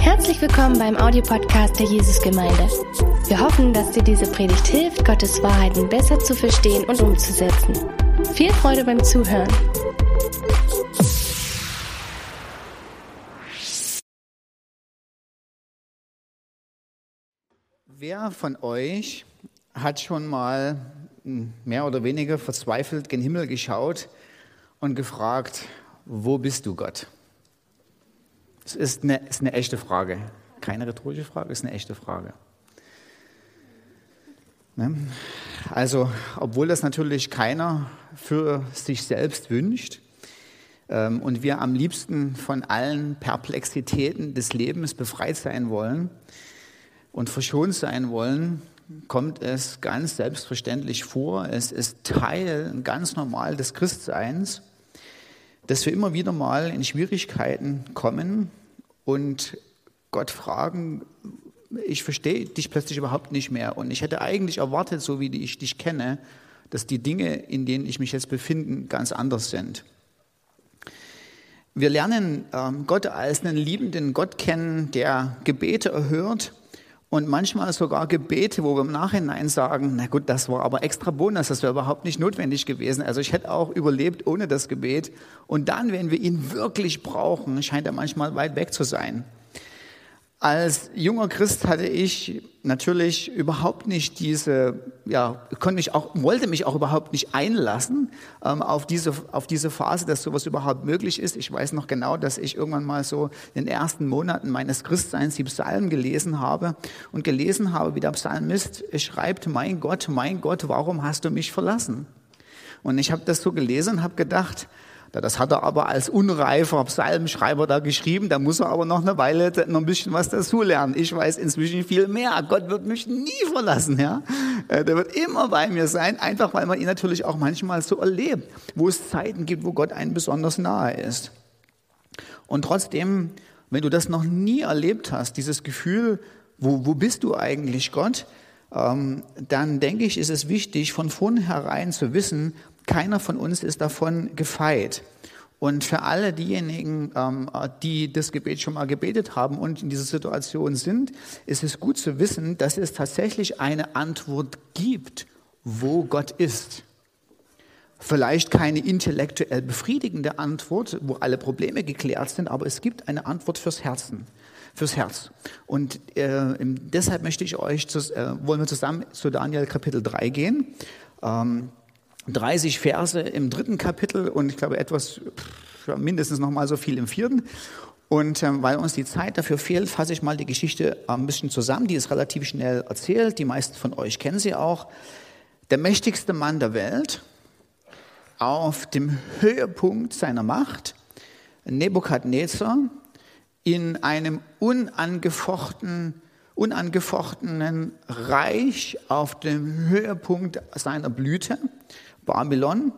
Herzlich willkommen beim Audiopodcast der Jesusgemeinde. Wir hoffen, dass dir diese Predigt hilft, Gottes Wahrheiten besser zu verstehen und umzusetzen. Viel Freude beim Zuhören. Wer von euch hat schon mal mehr oder weniger verzweifelt gen Himmel geschaut und gefragt, wo bist du Gott? Das ist eine, ist eine echte Frage. Keine rhetorische Frage, ist eine echte Frage. Ne? Also, obwohl das natürlich keiner für sich selbst wünscht ähm, und wir am liebsten von allen Perplexitäten des Lebens befreit sein wollen und verschont sein wollen, kommt es ganz selbstverständlich vor. Es ist Teil ganz normal des Christseins, dass wir immer wieder mal in Schwierigkeiten kommen und Gott fragen, ich verstehe dich plötzlich überhaupt nicht mehr. Und ich hätte eigentlich erwartet, so wie ich dich kenne, dass die Dinge, in denen ich mich jetzt befinde, ganz anders sind. Wir lernen ähm, Gott als einen liebenden Gott kennen, der Gebete erhört und manchmal sogar Gebete, wo wir im Nachhinein sagen, na gut, das war aber extra Bonus, das wäre überhaupt nicht notwendig gewesen. Also ich hätte auch überlebt ohne das Gebet. Und dann, wenn wir ihn wirklich brauchen, scheint er manchmal weit weg zu sein. Als junger Christ hatte ich natürlich überhaupt nicht diese, ja, konnte mich auch, wollte mich auch überhaupt nicht einlassen ähm, auf, diese, auf diese Phase, dass sowas überhaupt möglich ist. Ich weiß noch genau, dass ich irgendwann mal so in den ersten Monaten meines Christseins die Psalmen gelesen habe und gelesen habe, wie der Psalmist schreibt, mein Gott, mein Gott, warum hast du mich verlassen? Und ich habe das so gelesen und habe gedacht, das hat er aber als unreifer Psalmschreiber da geschrieben, da muss er aber noch eine Weile noch ein bisschen was dazulernen. Ich weiß inzwischen viel mehr. Gott wird mich nie verlassen, ja. Äh, der wird immer bei mir sein, einfach weil man ihn natürlich auch manchmal so erlebt, wo es Zeiten gibt, wo Gott einem besonders nahe ist. Und trotzdem, wenn du das noch nie erlebt hast, dieses Gefühl, wo, wo bist du eigentlich Gott, ähm, dann denke ich, ist es wichtig, von vornherein zu wissen, keiner von uns ist davon gefeit. Und für alle diejenigen, ähm, die das Gebet schon mal gebetet haben und in dieser Situation sind, ist es gut zu wissen, dass es tatsächlich eine Antwort gibt, wo Gott ist. Vielleicht keine intellektuell befriedigende Antwort, wo alle Probleme geklärt sind, aber es gibt eine Antwort fürs Herzen, fürs Herz. Und äh, deshalb möchte ich euch, zu, äh, wollen wir zusammen zu Daniel Kapitel 3 gehen. Ähm, 30 Verse im dritten Kapitel und ich glaube etwas, mindestens noch mal so viel im vierten. Und ähm, weil uns die Zeit dafür fehlt, fasse ich mal die Geschichte ein bisschen zusammen. Die ist relativ schnell erzählt. Die meisten von euch kennen sie auch. Der mächtigste Mann der Welt auf dem Höhepunkt seiner Macht, Nebukadnezar, in einem unangefochtenen, unangefochtenen Reich auf dem Höhepunkt seiner Blüte Babylon,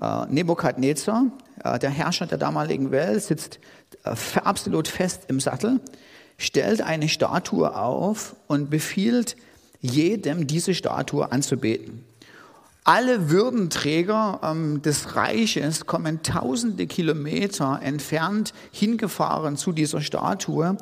äh, Nebukadnezar, äh, der Herrscher der damaligen Welt, sitzt äh, absolut fest im Sattel, stellt eine Statue auf und befiehlt jedem, diese Statue anzubeten. Alle Würdenträger ähm, des Reiches kommen tausende Kilometer entfernt hingefahren zu dieser Statue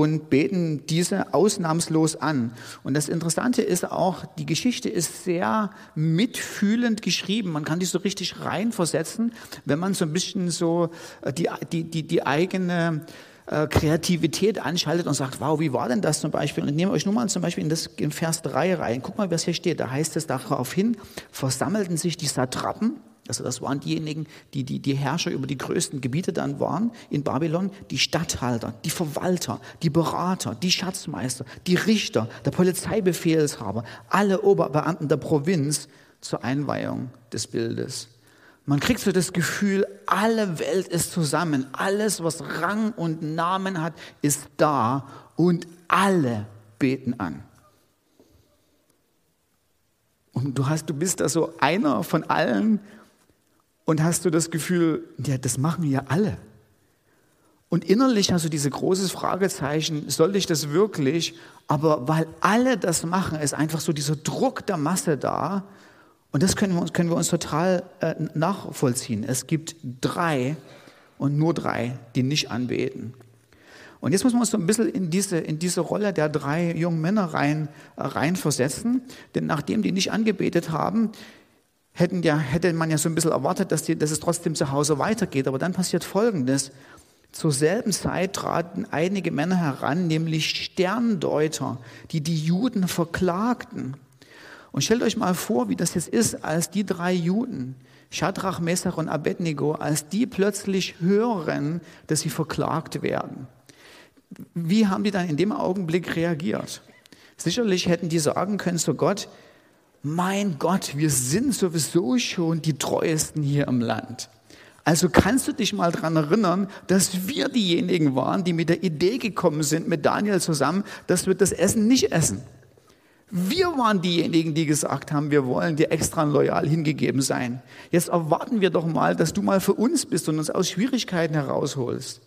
und beten diese ausnahmslos an. Und das Interessante ist auch, die Geschichte ist sehr mitfühlend geschrieben. Man kann die so richtig reinversetzen, wenn man so ein bisschen so äh, die, die, die, die eigene äh, Kreativität anschaltet und sagt, wow, wie war denn das zum Beispiel? Und ich nehme euch nur mal zum Beispiel in, das, in Vers 3 rein. Guck mal, was hier steht. Da heißt es daraufhin, versammelten sich die Satrapen, also das waren diejenigen, die, die die Herrscher über die größten Gebiete dann waren in Babylon, die Statthalter, die Verwalter, die Berater, die Schatzmeister, die Richter, der Polizeibefehlshaber, alle Oberbeamten der Provinz zur Einweihung des Bildes. Man kriegt so das Gefühl, alle Welt ist zusammen, alles, was Rang und Namen hat, ist da und alle beten an. Und du, hast, du bist da so einer von allen, und hast du das Gefühl, ja, das machen ja alle. Und innerlich hast du diese großes Fragezeichen, soll ich das wirklich? Aber weil alle das machen, ist einfach so dieser Druck der Masse da. Und das können wir uns, können wir uns total äh, nachvollziehen. Es gibt drei und nur drei, die nicht anbeten. Und jetzt muss man uns so ein bisschen in diese, in diese Rolle der drei jungen Männer rein, äh, reinversetzen. Denn nachdem die nicht angebetet haben, hätten ja, hätte man ja so ein bisschen erwartet, dass, die, dass es trotzdem zu Hause weitergeht. Aber dann passiert Folgendes. Zur selben Zeit traten einige Männer heran, nämlich Sterndeuter, die die Juden verklagten. Und stellt euch mal vor, wie das jetzt ist, als die drei Juden, Shadrach, Messach und Abednego, als die plötzlich hören, dass sie verklagt werden. Wie haben die dann in dem Augenblick reagiert? Sicherlich hätten die sagen können zu Gott, mein Gott, wir sind sowieso schon die treuesten hier im Land. Also kannst du dich mal daran erinnern, dass wir diejenigen waren, die mit der Idee gekommen sind, mit Daniel zusammen, dass wir das Essen nicht essen. Wir waren diejenigen, die gesagt haben, wir wollen dir extra loyal hingegeben sein. Jetzt erwarten wir doch mal, dass du mal für uns bist und uns aus Schwierigkeiten herausholst.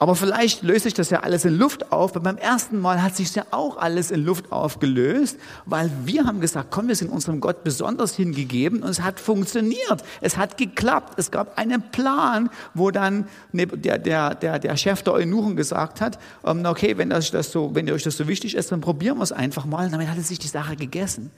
Aber vielleicht löst sich das ja alles in Luft auf, weil beim ersten Mal hat sich ja auch alles in Luft aufgelöst, weil wir haben gesagt, komm, wir sind unserem Gott besonders hingegeben und es hat funktioniert. Es hat geklappt. Es gab einen Plan, wo dann der, der, der, der Chef der Eunuchen gesagt hat, ähm, okay, wenn, das, das so, wenn euch das so wichtig ist, dann probieren wir es einfach mal. Und damit hat es sich die Sache gegessen.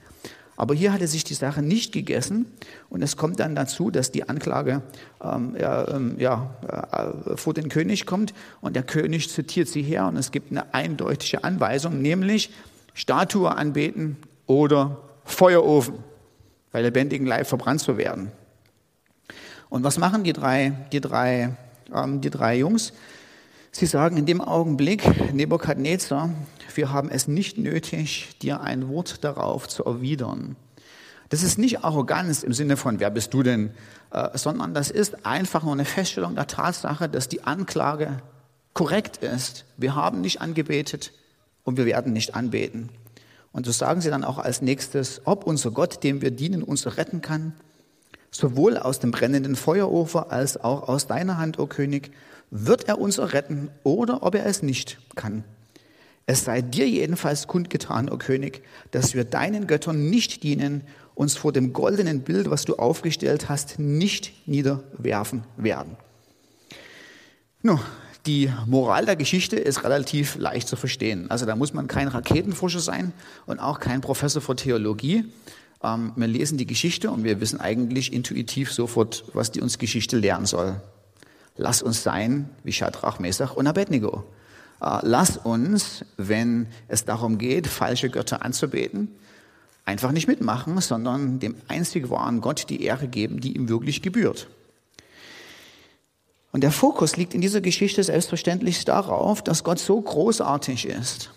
Aber hier hatte sich die Sache nicht gegessen und es kommt dann dazu, dass die Anklage ähm, ähm, ja, äh, vor den König kommt und der König zitiert sie her und es gibt eine eindeutige Anweisung, nämlich Statue anbeten oder Feuerofen, bei lebendigem Leib verbrannt zu werden. Und was machen die drei, die drei, ähm, die drei Jungs? Sie sagen in dem Augenblick, Nebukadnezar, wir haben es nicht nötig, dir ein Wort darauf zu erwidern. Das ist nicht Arroganz im Sinne von, wer bist du denn, äh, sondern das ist einfach nur eine Feststellung der Tatsache, dass die Anklage korrekt ist. Wir haben nicht angebetet und wir werden nicht anbeten. Und so sagen sie dann auch als nächstes, ob unser Gott, dem wir dienen, uns retten kann, sowohl aus dem brennenden Feuerofen als auch aus deiner Hand, o König, wird er uns erretten oder ob er es nicht kann. Es sei dir jedenfalls kundgetan, o König, dass wir deinen Göttern nicht dienen, uns vor dem goldenen Bild, was du aufgestellt hast, nicht niederwerfen werden. Nun, die Moral der Geschichte ist relativ leicht zu verstehen. Also da muss man kein Raketenforscher sein und auch kein Professor für Theologie. Ähm, wir lesen die Geschichte und wir wissen eigentlich intuitiv sofort, was die uns Geschichte lernen soll. Lass uns sein wie Shadrach, Mesach und Abednego. Äh, lass uns, wenn es darum geht, falsche Götter anzubeten, einfach nicht mitmachen, sondern dem einzig wahren Gott die Ehre geben, die ihm wirklich gebührt. Und der Fokus liegt in dieser Geschichte selbstverständlich darauf, dass Gott so großartig ist,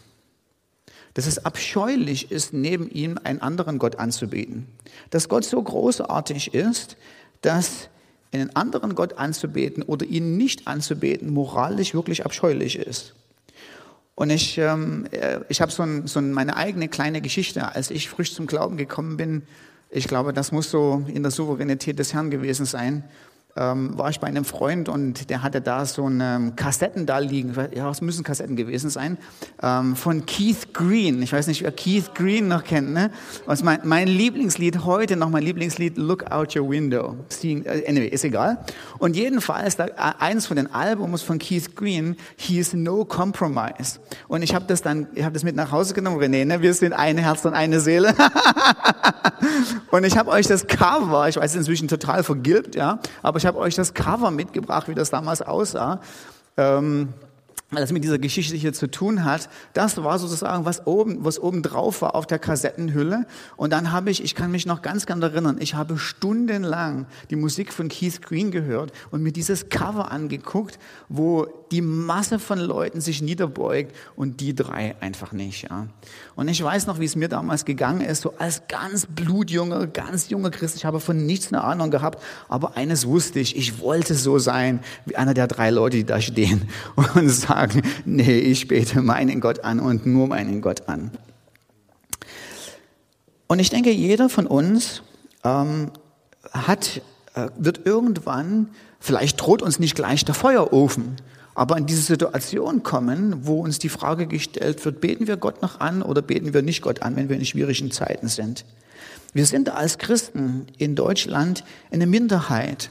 dass es abscheulich ist, neben ihm einen anderen Gott anzubeten. Dass Gott so großartig ist, dass einen anderen Gott anzubeten oder ihn nicht anzubeten moralisch wirklich abscheulich ist. Und ich, ähm, äh, ich habe so, ein, so meine eigene kleine Geschichte. Als ich frisch zum Glauben gekommen bin, ich glaube, das muss so in der Souveränität des Herrn gewesen sein ähm, war ich bei einem Freund und der hatte da so eine Kassetten da liegen. Ja, es müssen Kassetten gewesen sein. Ähm, von Keith Green. Ich weiß nicht, wer Keith Green noch kennt. Ne? Was mein, mein Lieblingslied heute noch mein Lieblingslied Look Out Your Window. Äh, anyway, ist egal. Und jedenfalls da, äh, eins von den Albums von Keith Green hieß No Compromise. Und ich habe das dann, ich habe das mit nach Hause genommen. René, ne? wir sind ein Herz und eine Seele. und ich habe euch das Cover, ich weiß inzwischen total vergilbt, ja, aber ich habe euch das Cover mitgebracht, wie das damals aussah. Ähm, das mit dieser Geschichte hier zu tun hat. Das war sozusagen, was oben, was oben drauf war auf der Kassettenhülle. Und dann habe ich, ich kann mich noch ganz ganz erinnern, ich habe stundenlang die Musik von Keith Green gehört und mir dieses Cover angeguckt, wo die Masse von Leuten sich niederbeugt und die drei einfach nicht. Ja. Und ich weiß noch, wie es mir damals gegangen ist, so als ganz blutjunger, ganz junger Christ. Ich habe von nichts eine Ahnung gehabt, aber eines wusste ich, ich wollte so sein wie einer der drei Leute, die da stehen und sagen, sagen, nee, ich bete meinen Gott an und nur meinen Gott an. Und ich denke, jeder von uns ähm, hat, äh, wird irgendwann, vielleicht droht uns nicht gleich der Feuerofen, aber in diese Situation kommen, wo uns die Frage gestellt wird, beten wir Gott noch an oder beten wir nicht Gott an, wenn wir in schwierigen Zeiten sind. Wir sind als Christen in Deutschland eine Minderheit.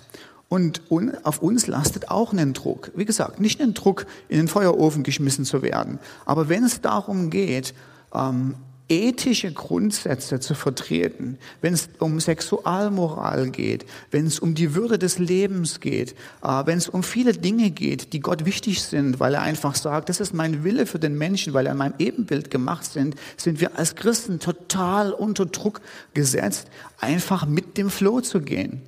Und auf uns lastet auch ein Druck. Wie gesagt, nicht ein Druck, in den Feuerofen geschmissen zu werden. Aber wenn es darum geht, ähm, ethische Grundsätze zu vertreten, wenn es um Sexualmoral geht, wenn es um die Würde des Lebens geht, äh, wenn es um viele Dinge geht, die Gott wichtig sind, weil er einfach sagt, das ist mein Wille für den Menschen, weil er in meinem Ebenbild gemacht sind, sind wir als Christen total unter Druck gesetzt, einfach mit dem Floh zu gehen.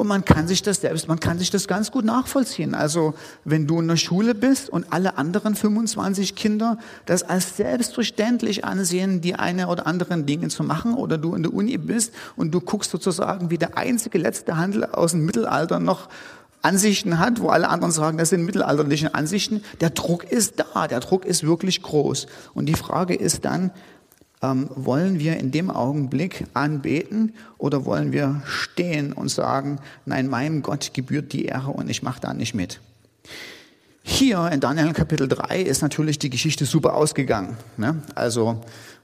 Und man kann sich das selbst, man kann sich das ganz gut nachvollziehen. Also wenn du in der Schule bist und alle anderen 25 Kinder das als selbstverständlich ansehen, die eine oder anderen Dinge zu machen, oder du in der Uni bist und du guckst sozusagen wie der einzige letzte Handel aus dem Mittelalter noch Ansichten hat, wo alle anderen sagen, das sind mittelalterliche Ansichten. Der Druck ist da, der Druck ist wirklich groß. Und die Frage ist dann, ähm, wollen wir in dem Augenblick anbeten oder wollen wir stehen und sagen, nein, meinem Gott gebührt die Ehre und ich mache da nicht mit? Hier in Daniel Kapitel 3 ist natürlich die Geschichte super ausgegangen. Ne? Also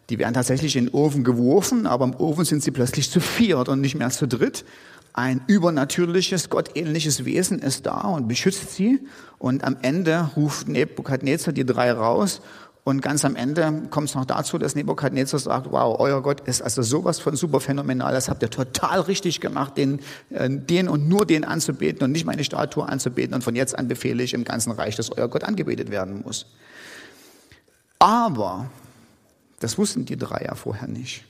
die werden tatsächlich in den Ofen geworfen, aber im Ofen sind sie plötzlich zu viert und nicht mehr zu dritt. Ein übernatürliches, gottähnliches Wesen ist da und beschützt sie. Und am Ende ruft Nebukadnezar die drei raus und ganz am Ende kommt es noch dazu, dass Nebukadnezar sagt, wow, euer Gott ist also sowas von super phänomenal, das habt ihr total richtig gemacht, den, äh, den und nur den anzubeten und nicht meine Statue anzubeten. Und von jetzt an befehle ich im ganzen Reich, dass euer Gott angebetet werden muss. Aber das wussten die drei ja vorher nicht.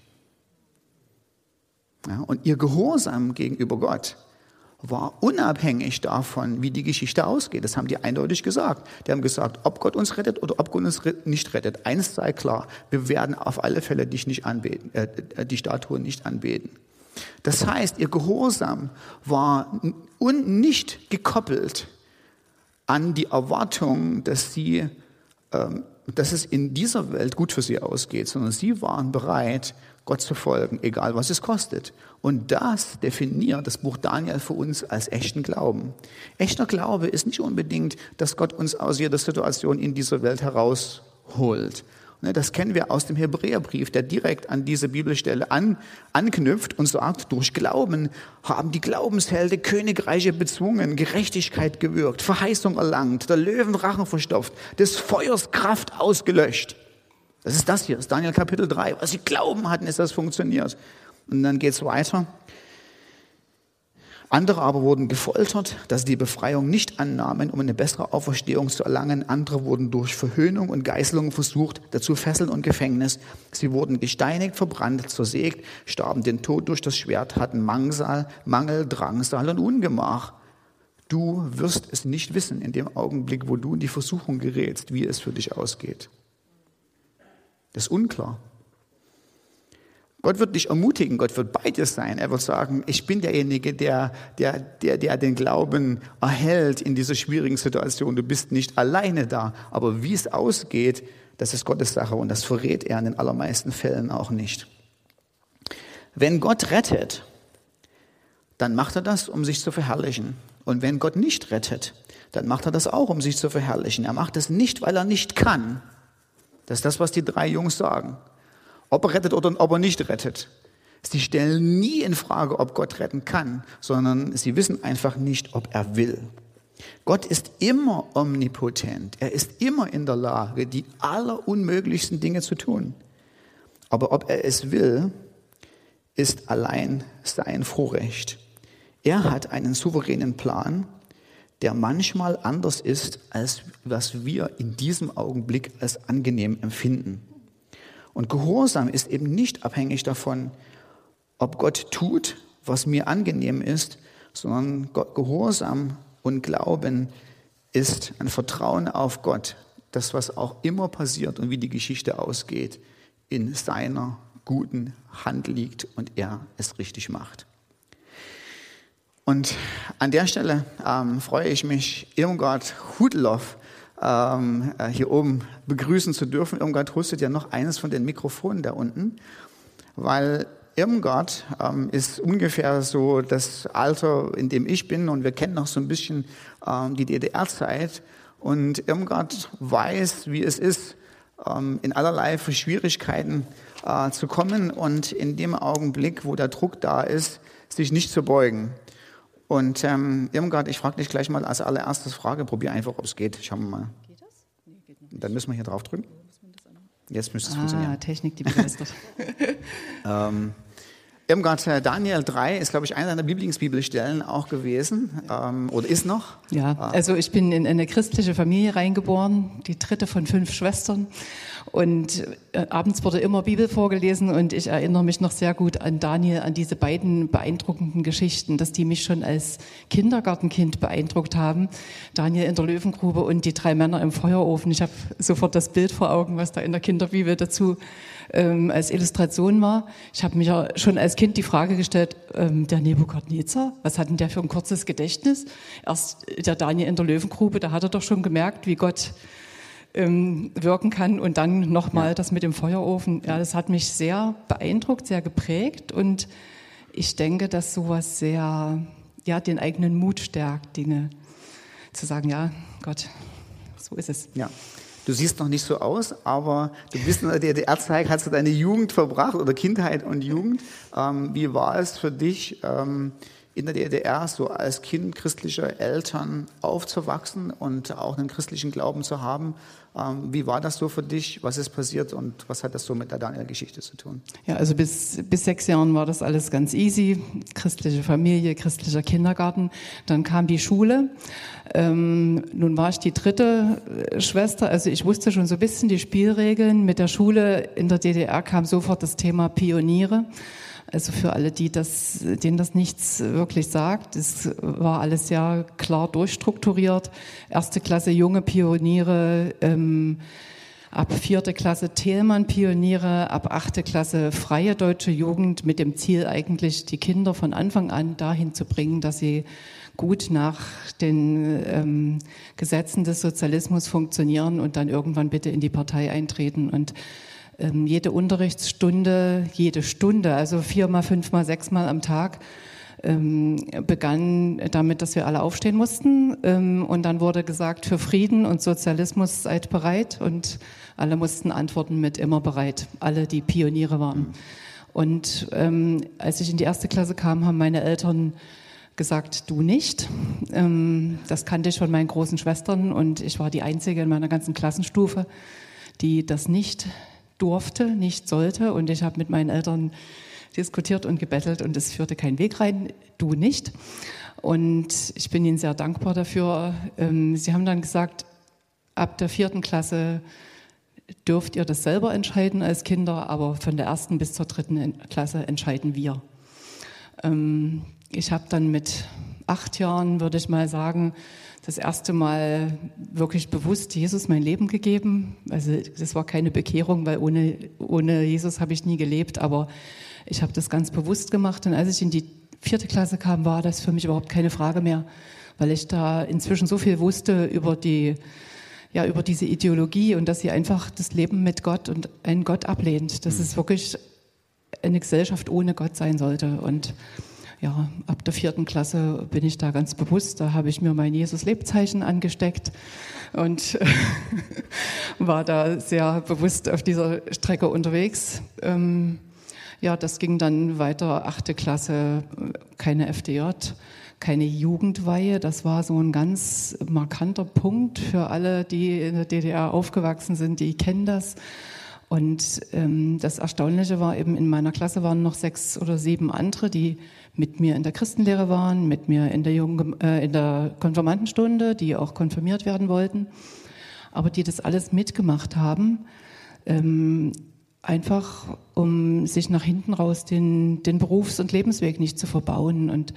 Ja, und ihr Gehorsam gegenüber Gott war unabhängig davon, wie die Geschichte ausgeht. Das haben die eindeutig gesagt. Die haben gesagt, ob Gott uns rettet oder ob Gott uns nicht rettet. Eins sei klar, wir werden auf alle Fälle dich nicht anbeten, äh, die Statue nicht anbeten. Das heißt, ihr Gehorsam war nicht gekoppelt an die Erwartung, dass sie, ähm, dass es in dieser Welt gut für sie ausgeht, sondern sie waren bereit, Gott zu folgen, egal was es kostet. Und das definiert das Buch Daniel für uns als echten Glauben. Echter Glaube ist nicht unbedingt, dass Gott uns aus jeder Situation in dieser Welt herausholt. Ne, das kennen wir aus dem Hebräerbrief, der direkt an diese Bibelstelle an, anknüpft und sagt, durch Glauben haben die Glaubenshelde Königreiche bezwungen, Gerechtigkeit gewirkt, Verheißung erlangt, der Löwenrachen verstopft, des Feuers Kraft ausgelöscht. Das ist das hier, das ist Daniel Kapitel 3. Was sie glauben hatten, ist das funktioniert. Und dann geht es weiter. Andere aber wurden gefoltert, dass sie die Befreiung nicht annahmen, um eine bessere Auferstehung zu erlangen. Andere wurden durch Verhöhnung und Geißelung versucht, dazu Fesseln und Gefängnis. Sie wurden gesteinigt, verbrannt, zersägt, starben den Tod durch das Schwert, hatten Mangsal, Mangel, Drangsal und Ungemach. Du wirst es nicht wissen in dem Augenblick, wo du in die Versuchung gerätst, wie es für dich ausgeht. Das ist unklar. Gott wird dich ermutigen, Gott wird bei dir sein. Er wird sagen, ich bin derjenige, der, der, der, der den Glauben erhält in dieser schwierigen Situation. Du bist nicht alleine da. Aber wie es ausgeht, das ist Gottes Sache und das verrät er in den allermeisten Fällen auch nicht. Wenn Gott rettet, dann macht er das, um sich zu verherrlichen. Und wenn Gott nicht rettet, dann macht er das auch, um sich zu verherrlichen. Er macht es nicht, weil er nicht kann, das ist das, was die drei Jungs sagen. Ob er rettet oder ob er nicht rettet. Sie stellen nie in Frage, ob Gott retten kann, sondern sie wissen einfach nicht, ob er will. Gott ist immer omnipotent. Er ist immer in der Lage, die allerunmöglichsten Dinge zu tun. Aber ob er es will, ist allein sein Vorrecht. Er hat einen souveränen Plan der manchmal anders ist, als was wir in diesem Augenblick als angenehm empfinden. Und Gehorsam ist eben nicht abhängig davon, ob Gott tut, was mir angenehm ist, sondern Gehorsam und Glauben ist ein Vertrauen auf Gott, das, was auch immer passiert und wie die Geschichte ausgeht, in seiner guten Hand liegt und er es richtig macht. Und an der Stelle ähm, freue ich mich, Irmgard Hudloff ähm, äh, hier oben begrüßen zu dürfen. Irmgard hostet ja noch eines von den Mikrofonen da unten, weil Irmgard ähm, ist ungefähr so das Alter, in dem ich bin und wir kennen noch so ein bisschen ähm, die DDR-Zeit. Und Irmgard weiß, wie es ist, ähm, in allerlei Schwierigkeiten äh, zu kommen und in dem Augenblick, wo der Druck da ist, sich nicht zu beugen. Und ähm, Irmgard, ich frage dich gleich mal als allererstes Frage, probier einfach, ob es geht. Schauen wir mal. Geht das? Nee, geht nicht. Dann müssen wir hier drauf drücken. Jetzt müsste es ah, funktionieren. Technik, die begeistert. ähm, Irmgard, äh, Daniel 3 ist, glaube ich, einer deiner Lieblingsbibelstellen auch gewesen ähm, oder ist noch. Ja, also ich bin in eine christliche Familie reingeboren, die dritte von fünf Schwestern. Und äh, abends wurde immer Bibel vorgelesen und ich erinnere mich noch sehr gut an Daniel, an diese beiden beeindruckenden Geschichten, dass die mich schon als Kindergartenkind beeindruckt haben. Daniel in der Löwengrube und die drei Männer im Feuerofen. Ich habe sofort das Bild vor Augen, was da in der Kinderbibel dazu ähm, als Illustration war. Ich habe mich ja schon als Kind die Frage gestellt, ähm, der Nebukadnezar, was hat denn der für ein kurzes Gedächtnis? Erst der Daniel in der Löwengrube, da hat er doch schon gemerkt, wie Gott ähm, wirken kann und dann nochmal ja. das mit dem Feuerofen. Ja, das hat mich sehr beeindruckt, sehr geprägt und ich denke, dass sowas sehr, ja, den eigenen Mut stärkt, Dinge zu sagen, ja, Gott, so ist es. Ja. Du siehst noch nicht so aus, aber du bist in der DDR-Zeit, hast du deine Jugend verbracht oder Kindheit und Jugend. Ähm, wie war es für dich, ähm, in der DDR so als Kind christlicher Eltern aufzuwachsen und auch einen christlichen Glauben zu haben? Ähm, wie war das so für dich? Was ist passiert und was hat das so mit der Daniel-Geschichte zu tun? Ja, also bis, bis sechs Jahren war das alles ganz easy. Christliche Familie, christlicher Kindergarten. Dann kam die Schule. Ähm, nun war ich die dritte äh, Schwester. Also ich wusste schon so ein bisschen die Spielregeln. Mit der Schule in der DDR kam sofort das Thema Pioniere. Also für alle, die das, denen das nichts wirklich sagt, es war alles ja klar durchstrukturiert. Erste Klasse junge Pioniere, ähm, ab vierte Klasse Thälmann Pioniere, ab achte Klasse freie deutsche Jugend mit dem Ziel eigentlich, die Kinder von Anfang an dahin zu bringen, dass sie gut nach den ähm, Gesetzen des Sozialismus funktionieren und dann irgendwann bitte in die Partei eintreten. Und ähm, jede Unterrichtsstunde, jede Stunde, also viermal, fünfmal, sechsmal am Tag, ähm, begann damit, dass wir alle aufstehen mussten. Ähm, und dann wurde gesagt, für Frieden und Sozialismus seid bereit. Und alle mussten antworten mit immer bereit, alle, die Pioniere waren. Und ähm, als ich in die erste Klasse kam, haben meine Eltern gesagt, du nicht. Ähm, das kannte ich von meinen großen Schwestern und ich war die Einzige in meiner ganzen Klassenstufe, die das nicht durfte, nicht sollte. Und ich habe mit meinen Eltern diskutiert und gebettelt und es führte kein Weg rein, du nicht. Und ich bin Ihnen sehr dankbar dafür. Ähm, Sie haben dann gesagt, ab der vierten Klasse dürft ihr das selber entscheiden als Kinder, aber von der ersten bis zur dritten Klasse entscheiden wir. Ähm, ich habe dann mit acht Jahren, würde ich mal sagen, das erste Mal wirklich bewusst Jesus mein Leben gegeben. Also das war keine Bekehrung, weil ohne, ohne Jesus habe ich nie gelebt, aber ich habe das ganz bewusst gemacht. Und als ich in die vierte Klasse kam, war das für mich überhaupt keine Frage mehr, weil ich da inzwischen so viel wusste über die, ja, über diese Ideologie und dass sie einfach das Leben mit Gott und einen Gott ablehnt. Dass mhm. es wirklich eine Gesellschaft ohne Gott sein sollte. Und ja, ab der vierten Klasse bin ich da ganz bewusst. Da habe ich mir mein Jesus-Lebzeichen angesteckt und war da sehr bewusst auf dieser Strecke unterwegs. Ähm, ja, das ging dann weiter, achte Klasse, keine FDJ, keine Jugendweihe. Das war so ein ganz markanter Punkt für alle, die in der DDR aufgewachsen sind, die kennen das. Und ähm, das Erstaunliche war eben, in meiner Klasse waren noch sechs oder sieben andere, die mit mir in der Christenlehre waren, mit mir in der, Jungen, äh, in der Konfirmandenstunde, die auch konfirmiert werden wollten, aber die das alles mitgemacht haben, ähm, einfach um sich nach hinten raus den, den Berufs- und Lebensweg nicht zu verbauen. Und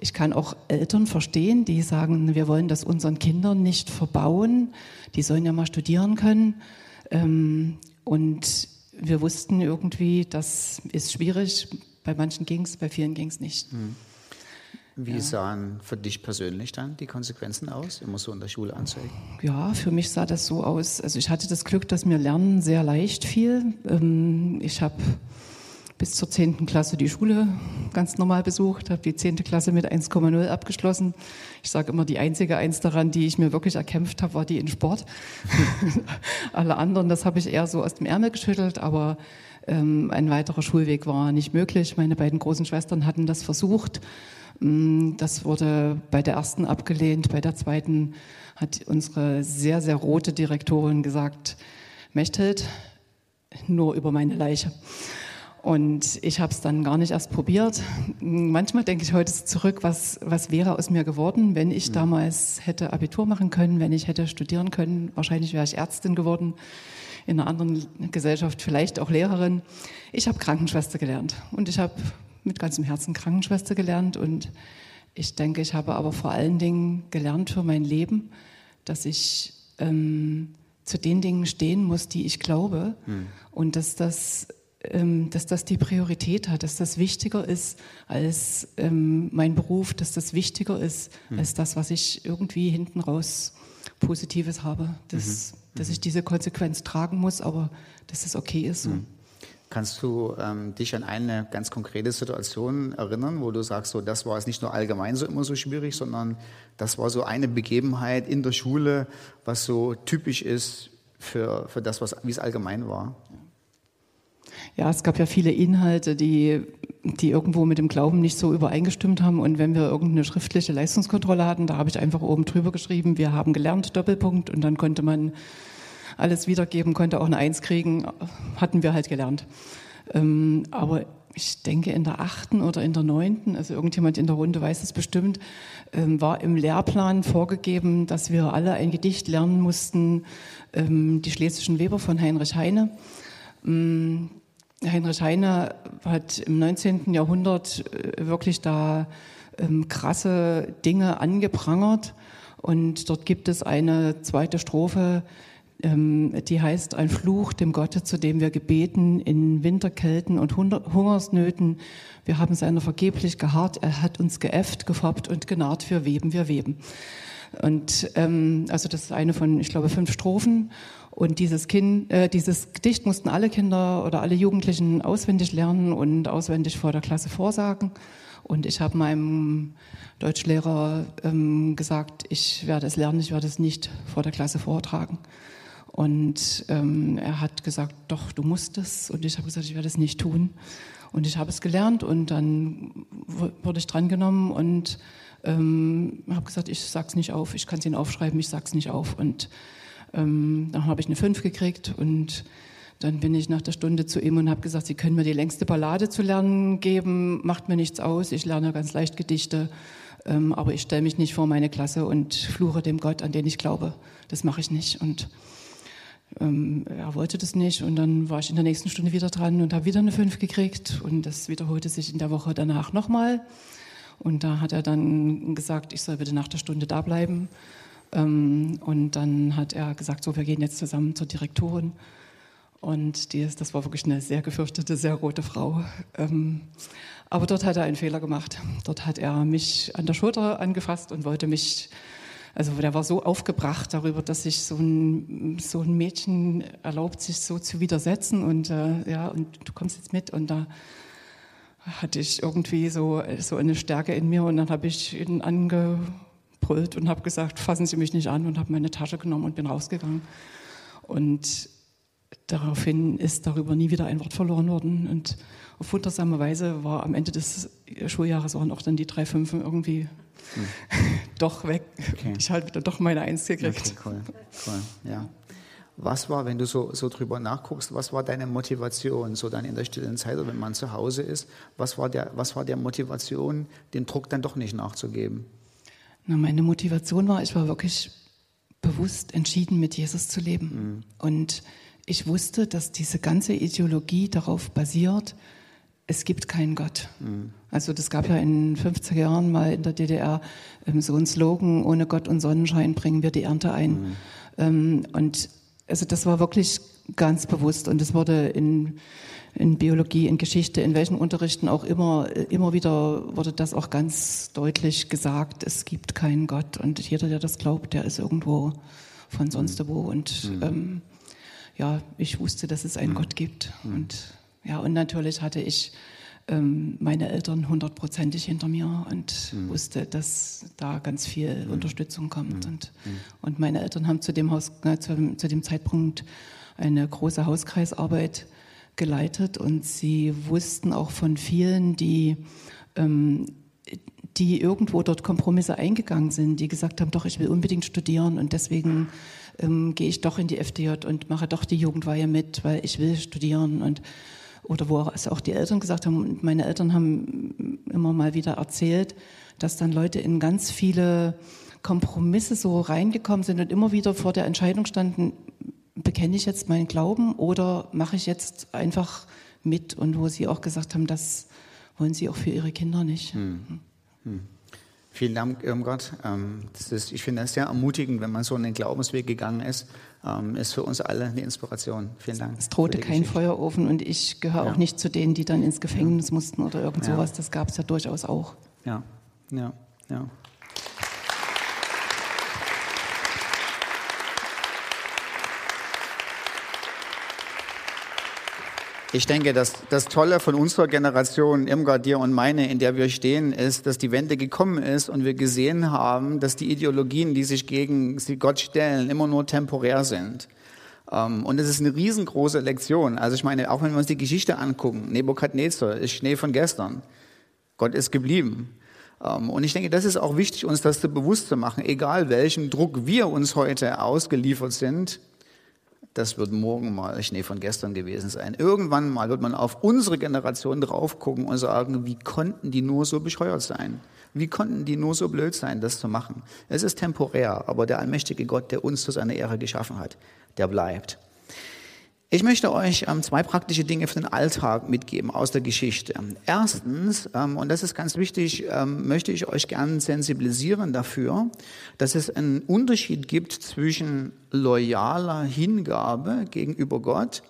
ich kann auch Eltern verstehen, die sagen, wir wollen das unseren Kindern nicht verbauen, die sollen ja mal studieren können. Ähm, und wir wussten irgendwie, das ist schwierig. Bei manchen ging es, bei vielen ging es nicht. Hm. Wie ja. sahen für dich persönlich dann die Konsequenzen aus, immer so in der Schule anzeigen? Ja, für mich sah das so aus. Also ich hatte das Glück, dass mir Lernen sehr leicht fiel. Ähm, ich habe bis zur 10. Klasse die Schule ganz normal besucht, habe die 10. Klasse mit 1,0 abgeschlossen. Ich sage immer, die einzige Eins daran, die ich mir wirklich erkämpft habe, war die in Sport. Alle anderen, das habe ich eher so aus dem Ärmel geschüttelt, aber ein weiterer Schulweg war nicht möglich. Meine beiden großen Schwestern hatten das versucht. Mm, das wurde bei der ersten abgelehnt, bei der zweiten hat unsere sehr, sehr rote Direktorin gesagt, Mechthild, nur über meine Leiche. Und ich habe es dann gar nicht erst probiert. Manchmal denke ich heute zurück, was, was wäre aus mir geworden, wenn ich mhm. damals hätte Abitur machen können, wenn ich hätte studieren können. Wahrscheinlich wäre ich Ärztin geworden, in einer anderen Gesellschaft vielleicht auch Lehrerin. Ich habe Krankenschwester gelernt und ich habe mit ganzem Herzen Krankenschwester gelernt und ich denke, ich habe aber vor allen Dingen gelernt für mein Leben, dass ich ähm, zu den Dingen stehen muss, die ich glaube hm. und dass das ähm, dass das die Priorität hat, dass das wichtiger ist als ähm, mein Beruf, dass das wichtiger ist mhm. als das, was ich irgendwie hinten raus Positives habe, dass, mhm. Dass ich diese Konsequenz tragen muss, aber dass es okay ist. So. Mhm. Kannst du ähm, dich an eine ganz konkrete Situation erinnern, wo du sagst, so das war es nicht nur allgemein so immer so schwierig, sondern das war so eine Begebenheit in der Schule, was so typisch ist für, für das, was, wie es allgemein war? ja, es gab ja viele Inhalte, die, die irgendwo mit dem Glauben nicht so übereingestimmt haben. Und wenn wir irgendeine schriftliche Leistungskontrolle hatten, da habe ich einfach oben drüber geschrieben, wir haben gelernt, Doppelpunkt. Und dann konnte man alles wiedergeben, konnte auch eine Eins kriegen, hatten wir halt gelernt. Ähm, aber ich denke in der achten oder in der neunten, also irgendjemand in der Runde weiß es bestimmt, ähm, war im Lehrplan vorgegeben, dass wir alle ein Gedicht lernen mussten, ähm, die Schlesischen Weber von Heinrich Heine. Heinrich Heine hat im 19. Jahrhundert äh, wirklich da ähm, krasse Dinge angeprangert. Und dort gibt es eine zweite Strophe, ähm, die heißt Ein Fluch dem Gotte, zu dem wir gebeten in Winterkälten und Hungersnöten. Wir haben seiner vergeblich geharrt, er hat uns geäfft, gefoppt und genarrt, wir weben, wir weben. Und ähm, also das ist eine von, ich glaube, fünf Strophen. Und dieses, kind, äh, dieses Gedicht mussten alle Kinder oder alle Jugendlichen auswendig lernen und auswendig vor der Klasse vorsagen. Und ich habe meinem Deutschlehrer ähm, gesagt, ich werde es lernen, ich werde es nicht vor der Klasse vortragen. Und ähm, er hat gesagt, doch, du musst es. Und ich habe gesagt, ich werde es nicht tun. Und ich habe es gelernt und dann wurde ich drangenommen und ähm, habe gesagt, ich sag's nicht auf, ich kann es Ihnen aufschreiben, ich sag's nicht auf. Und ähm, dann habe ich eine 5 gekriegt und dann bin ich nach der Stunde zu ihm und habe gesagt, Sie können mir die längste Ballade zu lernen geben, macht mir nichts aus, ich lerne ganz leicht Gedichte, ähm, aber ich stelle mich nicht vor meine Klasse und fluche dem Gott, an den ich glaube. Das mache ich nicht. Und ähm, er wollte das nicht und dann war ich in der nächsten Stunde wieder dran und habe wieder eine 5 gekriegt und das wiederholte sich in der Woche danach nochmal. Und da hat er dann gesagt, ich soll bitte nach der Stunde da bleiben. Ähm, und dann hat er gesagt, so, wir gehen jetzt zusammen zur Direktorin. Und die ist, das war wirklich eine sehr gefürchtete, sehr rote Frau. Ähm, aber dort hat er einen Fehler gemacht. Dort hat er mich an der Schulter angefasst und wollte mich, also der war so aufgebracht darüber, dass sich so ein, so ein Mädchen erlaubt, sich so zu widersetzen und äh, ja, und du kommst jetzt mit und da hatte ich irgendwie so, so eine Stärke in mir und dann habe ich ihn ange gebrüllt und habe gesagt, fassen Sie mich nicht an und habe meine Tasche genommen und bin rausgegangen. Und daraufhin ist darüber nie wieder ein Wort verloren worden. Und auf wundersame Weise war am Ende des Schuljahres waren auch dann die drei Fünfen irgendwie hm. doch weg. Okay. Ich habe wieder doch meine Eins gekriegt. Okay, cool. cool. Ja. Was war, wenn du so, so drüber nachguckst, was war deine Motivation, so dann in der stillen Zeit oder wenn man zu Hause ist, was war der, was war der Motivation, den Druck dann doch nicht nachzugeben? Na, meine Motivation war, ich war wirklich bewusst entschieden, mit Jesus zu leben. Mhm. Und ich wusste, dass diese ganze Ideologie darauf basiert, es gibt keinen Gott. Mhm. Also das gab ja in den 50er Jahren mal in der DDR ähm, so ein Slogan, ohne Gott und Sonnenschein bringen wir die Ernte ein. Mhm. Ähm, und also das war wirklich ganz bewusst und es wurde in in Biologie, in Geschichte, in welchen Unterrichten auch immer, immer wieder wurde das auch ganz deutlich gesagt, es gibt keinen Gott und jeder, der das glaubt, der ist irgendwo von sonst wo und mhm. ähm, ja, ich wusste, dass es einen mhm. Gott gibt mhm. und ja, und natürlich hatte ich ähm, meine Eltern hundertprozentig hinter mir und mhm. wusste, dass da ganz viel mhm. Unterstützung kommt mhm. und, und meine Eltern haben zu dem Haus, äh, zu, zu dem Zeitpunkt eine große Hauskreisarbeit geleitet und sie wussten auch von vielen, die, ähm, die irgendwo dort Kompromisse eingegangen sind, die gesagt haben, doch, ich will unbedingt studieren und deswegen ähm, gehe ich doch in die FDJ und mache doch die Jugendweihe mit, weil ich will studieren und oder wo es auch die Eltern gesagt haben, und meine Eltern haben immer mal wieder erzählt, dass dann Leute in ganz viele Kompromisse so reingekommen sind und immer wieder vor der Entscheidung standen, bekenne ich jetzt meinen Glauben oder mache ich jetzt einfach mit und wo sie auch gesagt haben, das wollen sie auch für ihre Kinder nicht. Hm. Hm. Vielen Dank, Irmgard. Ähm, das ist, ich finde es sehr ermutigend, wenn man so einen Glaubensweg gegangen ist. Ähm, ist für uns alle eine Inspiration. Vielen Dank. Es drohte kein Geschichte. Feuerofen und ich gehöre ja. auch nicht zu denen, die dann ins Gefängnis ja. mussten oder irgend sowas. Ja. Das gab es ja durchaus auch. Ja, ja, ja. Ich denke, dass das Tolle von unserer Generation, Irmgard, dir und meine, in der wir stehen, ist, dass die Wende gekommen ist und wir gesehen haben, dass die Ideologien, die sich gegen Gott stellen, immer nur temporär sind. Ähm, und es ist eine riesengroße Lektion. Also ich meine, auch wenn wir uns die Geschichte angucken, Nebukadnezar ist Schnee von gestern. Gott ist geblieben. Ähm, und ich denke, das ist auch wichtig, uns das bewusst zu machen, egal welchem Druck wir uns heute ausgeliefert sind, das wird morgen mal Schnee von gestern gewesen sein. Irgendwann mal wird man auf unsere Generation drauf gucken und sagen, wie konnten die nur so bescheuert sein? Wie konnten die nur so blöd sein, das zu machen? Es ist temporär, aber der allmächtige Gott, der uns zu seiner Ehre geschaffen hat, der bleibt. Ich möchte euch ähm, zwei praktische Dinge für den Alltag mitgeben aus der Geschichte. Erstens, ähm, und das ist ganz wichtig, ähm, möchte ich euch gern sensibilisieren dafür, dass es einen Unterschied gibt zwischen loyaler Hingabe gegenüber Gott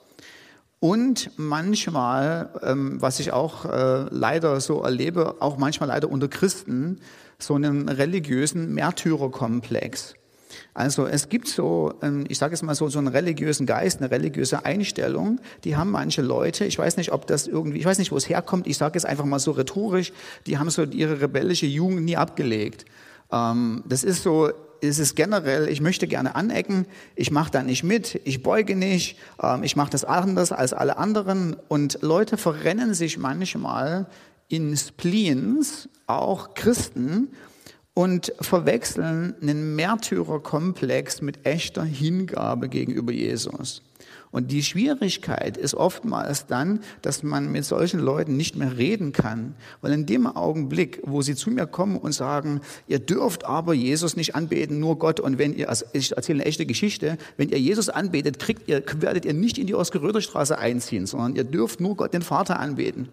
und manchmal, ähm, was ich auch äh, leider so erlebe, auch manchmal leider unter Christen, so einen religiösen Märtyrerkomplex. Also es gibt so, ähm, ich sage es mal so, so einen religiösen Geist, eine religiöse Einstellung, die haben manche Leute, ich weiß nicht, ob das irgendwie, ich weiß nicht, wo es herkommt, ich sage es einfach mal so rhetorisch, die haben so ihre rebellische Jugend nie abgelegt. Ähm, das ist so, ist es generell, ich möchte gerne anecken, ich mache da nicht mit, ich beuge nicht, ähm, ich mache das anders als alle anderen und Leute verrennen sich manchmal in Spleens, auch Christen, und verwechseln einen Märtyrerkomplex mit echter Hingabe gegenüber Jesus. Und die Schwierigkeit ist oftmals dann, dass man mit solchen Leuten nicht mehr reden kann. Weil in dem Augenblick, wo sie zu mir kommen und sagen, ihr dürft aber Jesus nicht anbeten, nur Gott. Und wenn ihr, also ich erzähle eine echte Geschichte, wenn ihr Jesus anbetet, kriegt ihr, werdet ihr nicht in die Oskar-Röder-Straße einziehen, sondern ihr dürft nur Gott, den Vater, anbeten.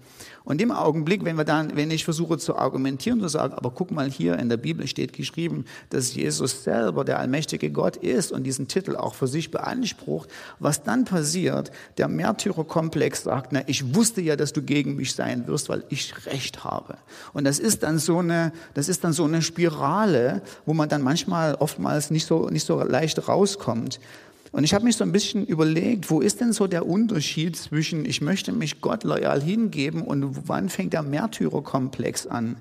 Und im Augenblick, wenn wir dann, wenn ich versuche zu argumentieren zu sagen, aber guck mal hier, in der Bibel steht geschrieben, dass Jesus selber der allmächtige Gott ist und diesen Titel auch für sich beansprucht, was dann passiert, der Märtyrerkomplex sagt, na, ich wusste ja, dass du gegen mich sein wirst, weil ich Recht habe. Und das ist dann so eine, das ist dann so eine Spirale, wo man dann manchmal, oftmals nicht so, nicht so leicht rauskommt. Und ich habe mich so ein bisschen überlegt, wo ist denn so der Unterschied zwischen, ich möchte mich Gott loyal hingeben und wann fängt der Märtyrerkomplex an?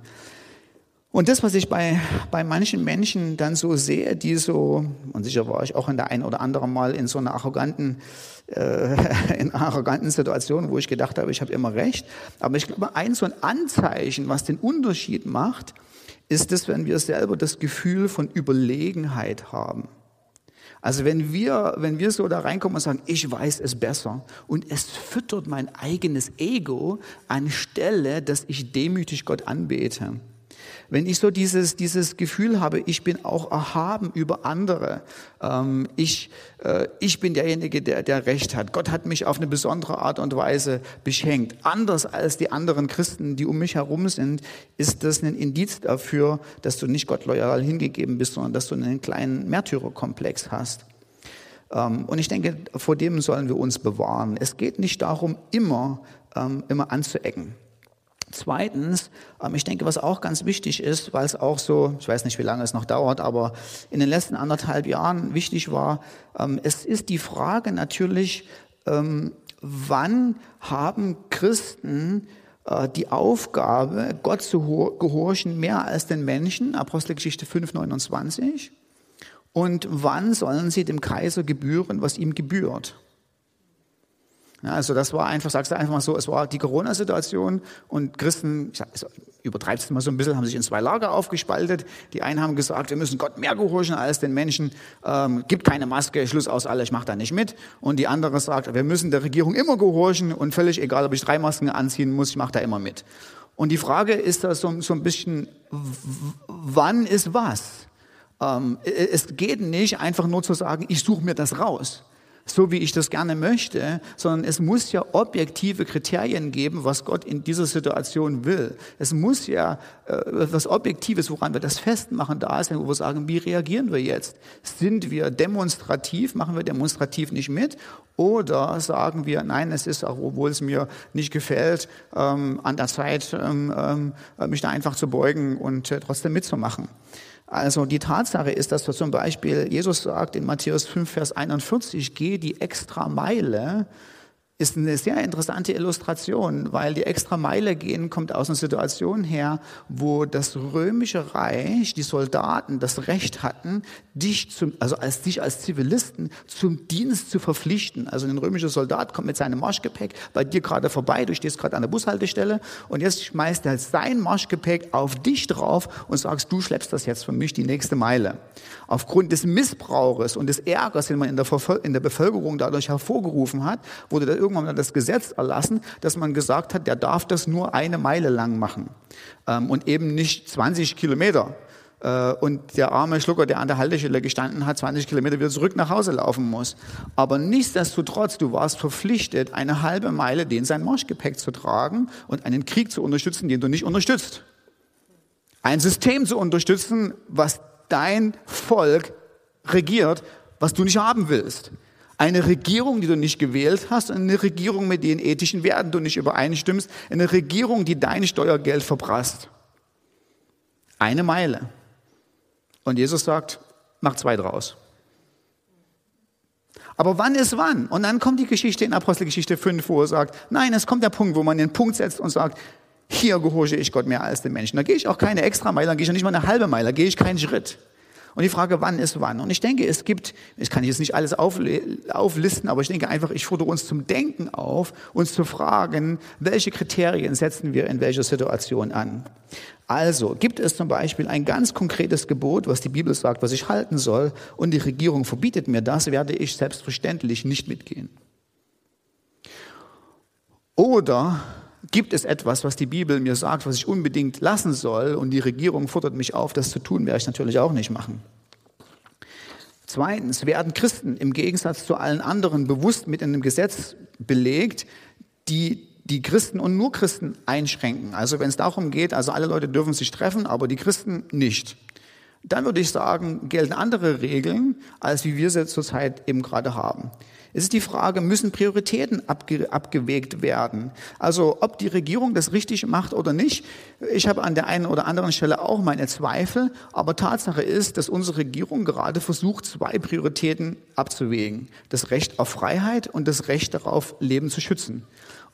Und das, was ich bei, bei manchen Menschen dann so sehe, die so, und sicher war ich auch in der einen oder anderen Mal in so einer arroganten, äh, in arroganten Situation, wo ich gedacht habe, ich habe immer recht. Aber ich glaube, ein so ein Anzeichen, was den Unterschied macht, ist es, wenn wir selber das Gefühl von Überlegenheit haben. Also wenn wir, wenn wir so da reinkommen und sagen, ich weiß es besser und es füttert mein eigenes Ego anstelle, dass ich demütig Gott anbete. Wenn ich so dieses, dieses Gefühl habe, ich bin auch erhaben über andere, ähm, ich, äh, ich bin derjenige, der, der Recht hat. Gott hat mich auf eine besondere Art und Weise beschenkt. Anders als die anderen Christen, die um mich herum sind, ist das ein Indiz dafür, dass du nicht Gott loyal hingegeben bist, sondern dass du einen kleinen Märtyrerkomplex hast. Ähm, und ich denke, vor dem sollen wir uns bewahren. Es geht nicht darum, immer, ähm, immer anzuecken. Zweitens, ähm, ich denke, was auch ganz wichtig ist, weil es auch so, ich weiß nicht, wie lange es noch dauert, aber in den letzten anderthalb Jahren wichtig war, ähm, es ist die Frage natürlich, ähm, wann haben Christen äh, die Aufgabe, Gott zu gehorchen, mehr als den Menschen, Apostelgeschichte 5, 29, und wann sollen sie dem Kaiser gebühren, was ihm gebührt? Also das war einfach, sagst du einfach mal so, es war die Corona-Situation und Christen, ich also übertreibe es mal so ein bisschen, haben sich in zwei Lager aufgespaltet. Die einen haben gesagt, wir müssen Gott mehr gehorchen als den Menschen, ähm, gibt keine Maske, Schluss aus alle, ich mache da nicht mit. Und die andere sagt, wir müssen der Regierung immer gehorchen und völlig egal, ob ich drei Masken anziehen muss, ich mache da immer mit. Und die Frage ist da so, so ein bisschen, wann ist was? Ähm, es geht nicht einfach nur zu sagen, ich suche mir das raus so wie ich das gerne möchte, sondern es muss ja objektive Kriterien geben, was Gott in dieser Situation will. Es muss ja äh, etwas Objektives, woran wir das festmachen, da sein, wo wir sagen, wie reagieren wir jetzt? Sind wir demonstrativ, machen wir demonstrativ nicht mit? Oder sagen wir, nein, es ist auch, obwohl es mir nicht gefällt, ähm, an der Zeit, ähm, ähm, mich da einfach zu beugen und äh, trotzdem mitzumachen. Also die Tatsache ist, dass zum Beispiel Jesus sagt in Matthäus 5, Vers 41, geh die extra Meile ist eine sehr interessante Illustration, weil die extra Meile gehen kommt aus einer Situation her, wo das römische Reich, die Soldaten das Recht hatten, dich zum, also als dich als Zivilisten zum Dienst zu verpflichten. Also ein römischer Soldat kommt mit seinem Marschgepäck bei dir gerade vorbei, du stehst gerade an der Bushaltestelle und jetzt schmeißt er sein Marschgepäck auf dich drauf und sagst, du schleppst das jetzt für mich die nächste Meile. Aufgrund des Missbrauches und des Ärgers, den man in der, in der Bevölkerung dadurch hervorgerufen hat, wurde da irgendwann mal das Gesetz erlassen, dass man gesagt hat, der darf das nur eine Meile lang machen ähm, und eben nicht 20 Kilometer. Äh, und der arme Schlucker, der an der Haltestelle gestanden hat, 20 Kilometer wieder zurück nach Hause laufen muss. Aber nichtsdestotrotz, du warst verpflichtet, eine halbe Meile den sein Marschgepäck zu tragen und einen Krieg zu unterstützen, den du nicht unterstützt. Ein System zu unterstützen, was dein Volk regiert, was du nicht haben willst. Eine Regierung, die du nicht gewählt hast, eine Regierung, mit denen ethischen Werten du nicht übereinstimmst, eine Regierung, die dein Steuergeld verprasst. Eine Meile. Und Jesus sagt, mach zwei draus. Aber wann ist wann? Und dann kommt die Geschichte in Apostelgeschichte 5, wo er sagt, nein, es kommt der Punkt, wo man den Punkt setzt und sagt, hier gehorche ich Gott mehr als den Menschen. Da gehe ich auch keine extra Meile, da gehe ich nicht mal eine halbe Meile, da gehe ich keinen Schritt. Und die Frage, wann ist wann? Und ich denke, es gibt, ich kann jetzt nicht alles auflisten, aber ich denke einfach, ich fordere uns zum Denken auf, uns zu fragen, welche Kriterien setzen wir in welcher Situation an? Also gibt es zum Beispiel ein ganz konkretes Gebot, was die Bibel sagt, was ich halten soll, und die Regierung verbietet mir das, werde ich selbstverständlich nicht mitgehen. Oder gibt es etwas, was die Bibel mir sagt, was ich unbedingt lassen soll und die Regierung fordert mich auf, das zu tun, werde ich natürlich auch nicht machen. Zweitens werden Christen im Gegensatz zu allen anderen bewusst mit einem Gesetz belegt, die die Christen und nur Christen einschränken. Also wenn es darum geht, also alle Leute dürfen sich treffen, aber die Christen nicht. Dann würde ich sagen, gelten andere Regeln, als wie wir sie zurzeit eben gerade haben. Es ist die Frage, müssen Prioritäten abge abgewegt werden? Also ob die Regierung das richtig macht oder nicht. Ich habe an der einen oder anderen Stelle auch meine Zweifel, aber Tatsache ist, dass unsere Regierung gerade versucht, zwei Prioritäten abzuwägen. Das Recht auf Freiheit und das Recht darauf, Leben zu schützen.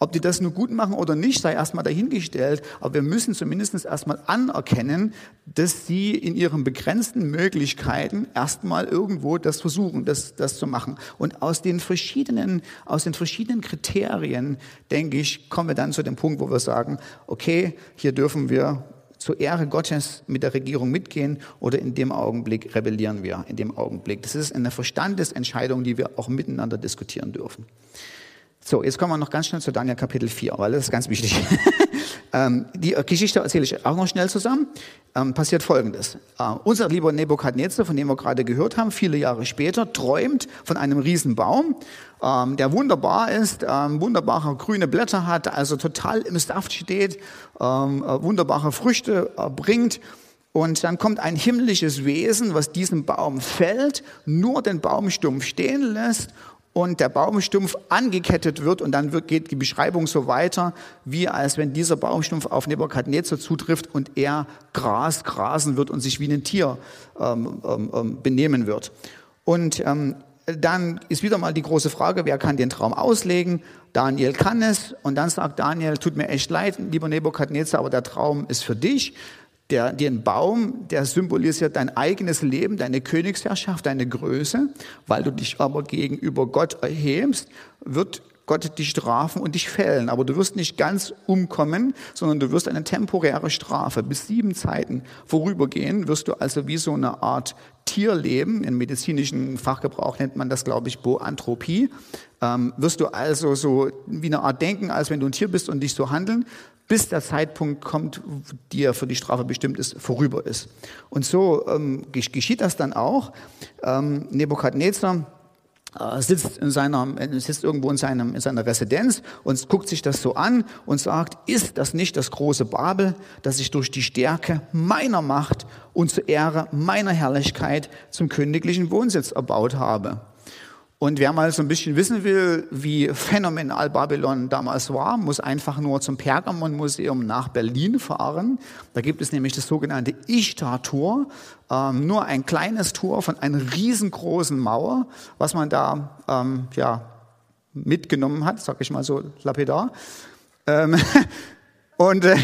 Ob die das nur gut machen oder nicht, sei erstmal dahingestellt. Aber wir müssen zumindest erstmal anerkennen, dass sie in ihren begrenzten Möglichkeiten erstmal irgendwo das versuchen, das, das zu machen. Und aus den verschiedenen, aus den verschiedenen Kriterien, denke ich, kommen wir dann zu dem Punkt, wo wir sagen, okay, hier dürfen wir zur Ehre Gottes mit der Regierung mitgehen oder in dem Augenblick rebellieren wir, in dem Augenblick. Das ist eine Verstandesentscheidung, die wir auch miteinander diskutieren dürfen. So, jetzt kommen wir noch ganz schnell zu Daniel Kapitel 4, weil das ist ganz wichtig. ähm, die Geschichte erzähle ich auch noch schnell zusammen. Ähm, passiert Folgendes. Äh, unser lieber Nebukadnezar, von dem wir gerade gehört haben, viele Jahre später, träumt von einem Riesenbaum, ähm, der wunderbar ist, ähm, wunderbare grüne Blätter hat, also total im Saft steht, ähm, äh, wunderbare Früchte äh, bringt. Und dann kommt ein himmlisches Wesen, was diesen Baum fällt, nur den Baumstumpf stehen lässt und der Baumstumpf angekettet wird und dann geht die Beschreibung so weiter, wie als wenn dieser Baumstumpf auf Nebukadnezar zutrifft und er Gras grasen wird und sich wie ein Tier ähm, ähm, ähm, benehmen wird. Und ähm, dann ist wieder mal die große Frage, wer kann den Traum auslegen? Daniel kann es. Und dann sagt Daniel, tut mir echt leid, lieber Nebukadnezar, aber der Traum ist für dich. Der, den Baum, der symbolisiert dein eigenes Leben, deine Königsherrschaft, deine Größe. Weil du dich aber gegenüber Gott erhebst, wird Gott dich strafen und dich fällen. Aber du wirst nicht ganz umkommen, sondern du wirst eine temporäre Strafe bis sieben Zeiten vorübergehen, wirst du also wie so eine Art Tier leben. Im medizinischen Fachgebrauch nennt man das, glaube ich, Boanthropie. Ähm, wirst du also so wie eine Art denken, als wenn du ein Tier bist und dich so handeln, bis der Zeitpunkt kommt, der für die Strafe bestimmt ist, vorüber ist. Und so ähm, geschieht das dann auch. Ähm, Nebukadnezar äh, sitzt, in seiner, sitzt irgendwo in, seinem, in seiner Residenz und guckt sich das so an und sagt, ist das nicht das große Babel, das ich durch die Stärke meiner Macht und zur Ehre meiner Herrlichkeit zum königlichen Wohnsitz erbaut habe? Und wer mal so ein bisschen wissen will, wie phänomenal Babylon damals war, muss einfach nur zum Pergamon-Museum nach Berlin fahren. Da gibt es nämlich das sogenannte Ishtar-Tor, ähm, nur ein kleines Tor von einer riesengroßen Mauer, was man da ähm, ja, mitgenommen hat, sag ich mal so lapidar. Ähm, und äh,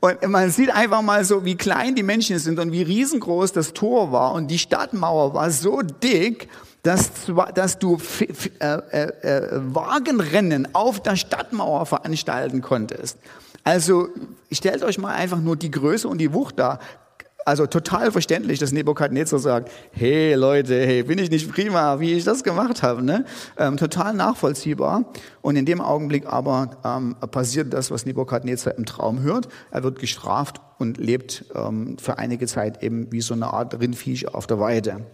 und man sieht einfach mal so, wie klein die Menschen sind und wie riesengroß das Tor war. Und die Stadtmauer war so dick, dass, dass du äh, äh, äh, Wagenrennen auf der Stadtmauer veranstalten konntest. Also stellt euch mal einfach nur die Größe und die Wucht da. Also total verständlich, dass Nebukadnezar sagt, hey Leute, hey, bin ich nicht prima, wie ich das gemacht habe. Ne? Ähm, total nachvollziehbar. Und in dem Augenblick aber ähm, passiert das, was Nebukadnezar im Traum hört. Er wird gestraft und lebt ähm, für einige Zeit eben wie so eine Art Rindviech auf der Weide.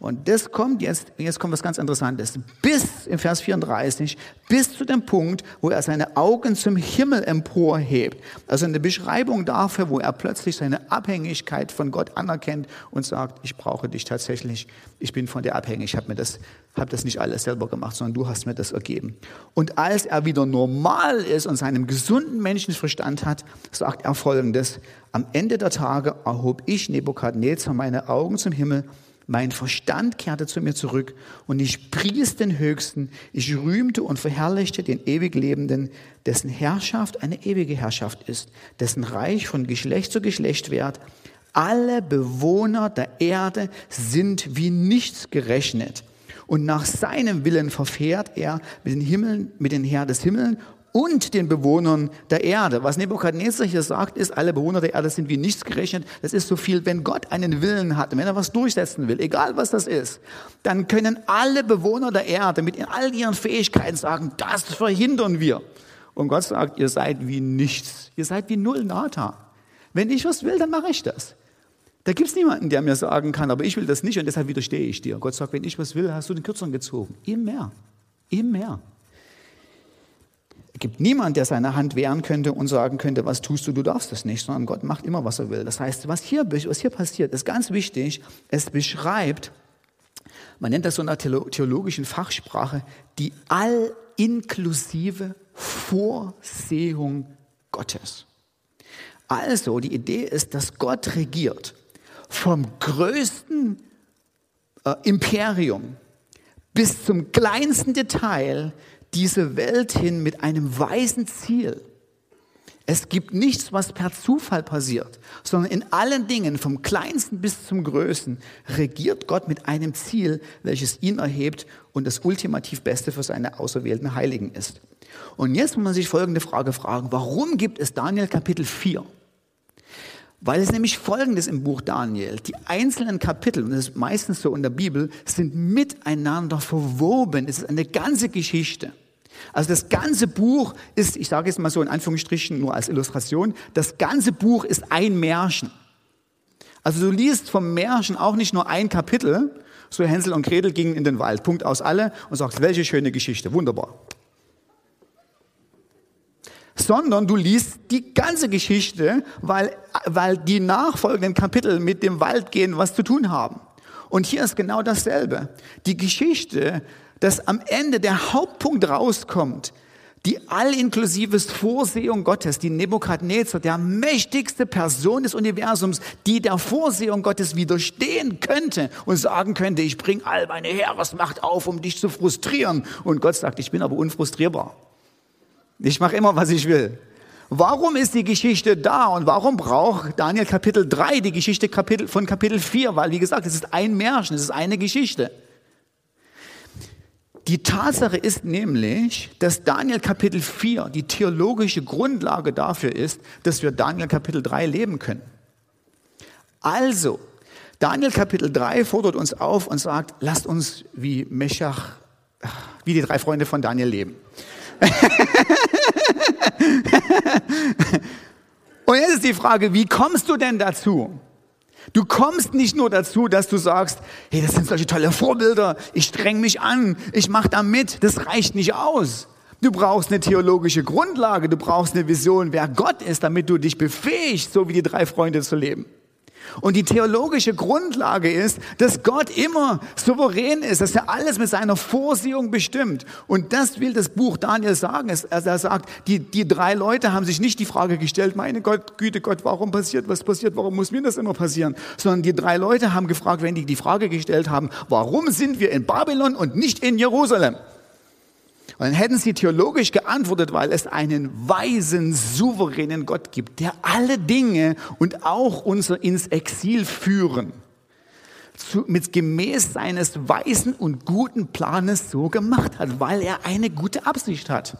Und das kommt jetzt, jetzt kommt was ganz Interessantes, bis im Vers 34, bis zu dem Punkt, wo er seine Augen zum Himmel emporhebt. Also eine Beschreibung dafür, wo er plötzlich seine Abhängigkeit von Gott anerkennt und sagt, ich brauche dich tatsächlich, ich bin von dir abhängig, ich habe mir das, habe das nicht alles selber gemacht, sondern du hast mir das ergeben. Und als er wieder normal ist und seinen gesunden Menschenverstand hat, sagt er folgendes, am Ende der Tage erhob ich Nebukadnezar meine Augen zum Himmel mein Verstand kehrte zu mir zurück und ich pries den Höchsten. Ich rühmte und verherrlichte den ewig Lebenden, dessen Herrschaft eine ewige Herrschaft ist, dessen Reich von Geschlecht zu Geschlecht währt. Alle Bewohner der Erde sind wie nichts gerechnet. Und nach seinem Willen verfährt er mit den Himmeln, mit den Herren des Himmels und den Bewohnern der Erde. Was Nebukadnezar hier sagt, ist, alle Bewohner der Erde sind wie nichts gerechnet. Das ist so viel, wenn Gott einen Willen hat, wenn er was durchsetzen will, egal was das ist, dann können alle Bewohner der Erde mit all ihren Fähigkeiten sagen, das verhindern wir. Und Gott sagt, ihr seid wie nichts. Ihr seid wie null Nata. Wenn ich was will, dann mache ich das. Da gibt es niemanden, der mir sagen kann, aber ich will das nicht und deshalb widerstehe ich dir. Gott sagt, wenn ich was will, hast du den Kürzeren gezogen. Immer. Immer. Es gibt niemand, der seine Hand wehren könnte und sagen könnte, was tust du, du darfst das nicht, sondern Gott macht immer, was er will. Das heißt, was hier, was hier passiert, ist ganz wichtig. Es beschreibt, man nennt das so in der theologischen Fachsprache, die allinklusive Vorsehung Gottes. Also, die Idee ist, dass Gott regiert vom größten äh, Imperium bis zum kleinsten Detail diese Welt hin mit einem weisen Ziel. Es gibt nichts, was per Zufall passiert, sondern in allen Dingen, vom kleinsten bis zum größten, regiert Gott mit einem Ziel, welches ihn erhebt und das ultimativ Beste für seine auserwählten Heiligen ist. Und jetzt muss man sich folgende Frage fragen, warum gibt es Daniel Kapitel 4? Weil es nämlich Folgendes im Buch Daniel, die einzelnen Kapitel, und das ist meistens so in der Bibel, sind miteinander verwoben. Es ist eine ganze Geschichte. Also das ganze Buch ist, ich sage jetzt mal so in Anführungsstrichen nur als Illustration, das ganze Buch ist ein Märchen. Also du liest vom Märchen auch nicht nur ein Kapitel, so Hänsel und Gretel gingen in den Wald, Punkt aus alle, und sagst, welche schöne Geschichte, wunderbar. Sondern du liest die ganze Geschichte, weil, weil die nachfolgenden Kapitel mit dem Wald gehen, was zu tun haben. Und hier ist genau dasselbe. Die Geschichte dass am Ende der Hauptpunkt rauskommt, die allinklusive Vorsehung Gottes, die Nebukadnezar, der mächtigste Person des Universums, die der Vorsehung Gottes widerstehen könnte und sagen könnte, ich bringe all meine Heeresmacht auf, um dich zu frustrieren. Und Gott sagt, ich bin aber unfrustrierbar. Ich mache immer, was ich will. Warum ist die Geschichte da und warum braucht Daniel Kapitel 3 die Geschichte von Kapitel 4? Weil, wie gesagt, es ist ein Märchen, es ist eine Geschichte. Die Tatsache ist nämlich, dass Daniel Kapitel 4 die theologische Grundlage dafür ist, dass wir Daniel Kapitel 3 leben können. Also, Daniel Kapitel 3 fordert uns auf und sagt, lasst uns wie Meshach, wie die drei Freunde von Daniel leben. und jetzt ist die Frage, wie kommst du denn dazu? Du kommst nicht nur dazu, dass du sagst, hey, das sind solche tolle Vorbilder, ich streng mich an, ich mache da mit. Das reicht nicht aus. Du brauchst eine theologische Grundlage, du brauchst eine Vision, wer Gott ist, damit du dich befähigst, so wie die drei Freunde zu leben. Und die theologische Grundlage ist, dass Gott immer souverän ist, dass er alles mit seiner Vorsehung bestimmt. Und das will das Buch Daniel sagen. Er sagt, die, die drei Leute haben sich nicht die Frage gestellt, meine Gott, Güte Gott, warum passiert, was passiert, warum muss mir das immer passieren? Sondern die drei Leute haben gefragt, wenn die die Frage gestellt haben, warum sind wir in Babylon und nicht in Jerusalem? Und dann hätten sie theologisch geantwortet, weil es einen weisen, souveränen Gott gibt, der alle Dinge und auch unser ins Exil führen, zu, mit gemäß seines weisen und guten Planes so gemacht hat, weil er eine gute Absicht hat.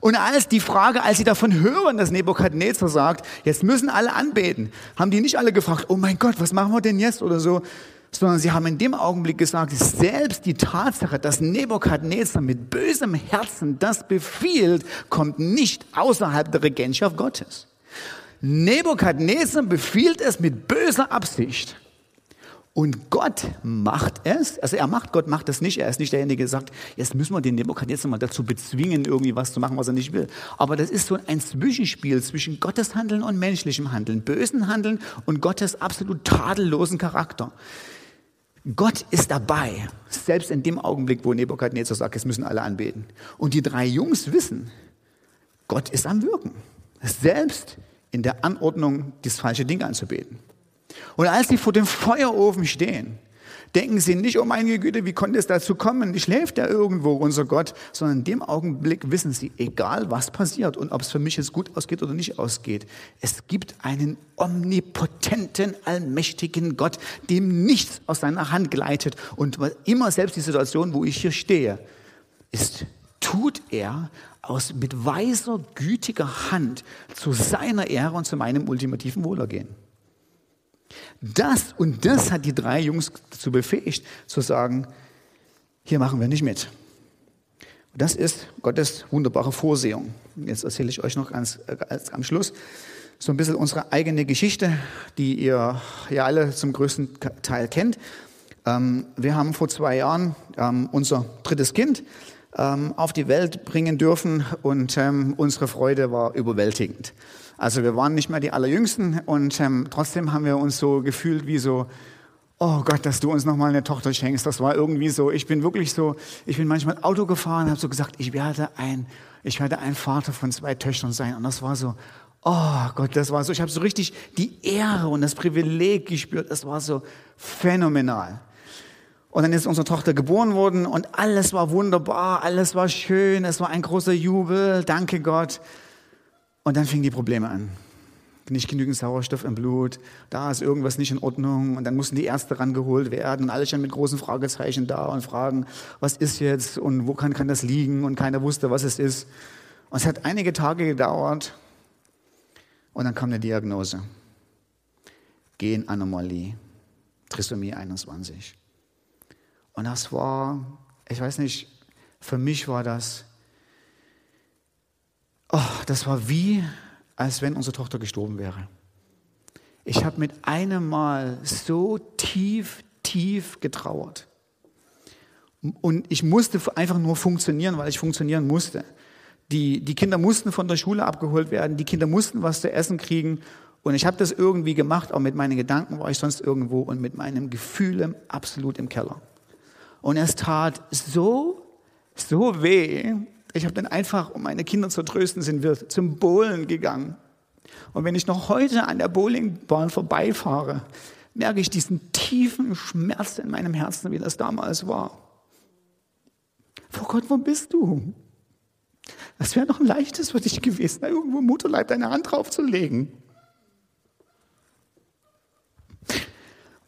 Und als die Frage, als sie davon hören, dass Nebukadnezar sagt, jetzt müssen alle anbeten, haben die nicht alle gefragt, oh mein Gott, was machen wir denn jetzt oder so, sondern sie haben in dem Augenblick gesagt, selbst die Tatsache, dass Nebukadnezar mit bösem Herzen das befiehlt, kommt nicht außerhalb der Regentschaft Gottes. Nebukadnezar befiehlt es mit böser Absicht. Und Gott macht es, also er macht, Gott macht es nicht, er ist nicht derjenige, der sagt, jetzt müssen wir den Nebukadnezar mal dazu bezwingen, irgendwie was zu machen, was er nicht will. Aber das ist so ein Zwischenspiel zwischen Gottes Handeln und menschlichem Handeln, bösen Handeln und Gottes absolut tadellosen Charakter. Gott ist dabei, selbst in dem Augenblick, wo Nebukadnezar sagt, es müssen alle anbeten. Und die drei Jungs wissen, Gott ist am Wirken, selbst in der Anordnung, das falsche Ding anzubeten. Und als sie vor dem Feuerofen stehen, denken sie nicht, oh meine Güte, wie konnte es dazu kommen? Schläft er irgendwo, unser Gott? Sondern in dem Augenblick wissen sie, egal was passiert und ob es für mich jetzt gut ausgeht oder nicht ausgeht, es gibt einen omnipotenten, allmächtigen Gott, dem nichts aus seiner Hand gleitet. Und immer selbst die Situation, wo ich hier stehe, ist, tut er aus mit weiser, gütiger Hand zu seiner Ehre und zu meinem ultimativen Wohlergehen. Das und das hat die drei Jungs dazu befähigt, zu sagen, hier machen wir nicht mit. Und das ist Gottes wunderbare Vorsehung. Jetzt erzähle ich euch noch ganz, ganz am Schluss so ein bisschen unsere eigene Geschichte, die ihr ja alle zum größten Teil kennt. Ähm, wir haben vor zwei Jahren ähm, unser drittes Kind ähm, auf die Welt bringen dürfen und unsere Freude war überwältigend. Also wir waren nicht mehr die Allerjüngsten und ähm, trotzdem haben wir uns so gefühlt wie so, oh Gott, dass du uns nochmal eine Tochter schenkst. Das war irgendwie so, ich bin wirklich so, ich bin manchmal Auto gefahren, habe so gesagt, ich werde ein, ich werde ein Vater von zwei Töchtern sein. Und das war so, oh Gott, das war so, ich habe so richtig die Ehre und das Privileg gespürt. Das war so phänomenal. Und dann ist unsere Tochter geboren worden und alles war wunderbar, alles war schön, es war ein großer Jubel, danke Gott. Und dann fingen die Probleme an. Nicht genügend Sauerstoff im Blut, da ist irgendwas nicht in Ordnung und dann mussten die Ärzte rangeholt werden und alle schon mit großen Fragezeichen da und fragen, was ist jetzt und wo kann, kann das liegen und keiner wusste, was es ist. Und es hat einige Tage gedauert und dann kam eine Diagnose. Genanomalie, Trisomie 21. Und das war, ich weiß nicht, für mich war das Oh, das war wie, als wenn unsere Tochter gestorben wäre. Ich habe mit einem Mal so tief, tief getrauert. Und ich musste einfach nur funktionieren, weil ich funktionieren musste. Die, die Kinder mussten von der Schule abgeholt werden, die Kinder mussten was zu essen kriegen. Und ich habe das irgendwie gemacht, auch mit meinen Gedanken war ich sonst irgendwo und mit meinen Gefühlen absolut im Keller. Und es tat so, so weh, ich habe dann einfach, um meine Kinder zu trösten, sind wir zum Bowlen gegangen. Und wenn ich noch heute an der Bowlingbahn vorbeifahre, merke ich diesen tiefen Schmerz in meinem Herzen, wie das damals war. Vor Gott, wo bist du? Das wäre noch ein leichtes für dich gewesen, da irgendwo Mutterleib deine Hand draufzulegen.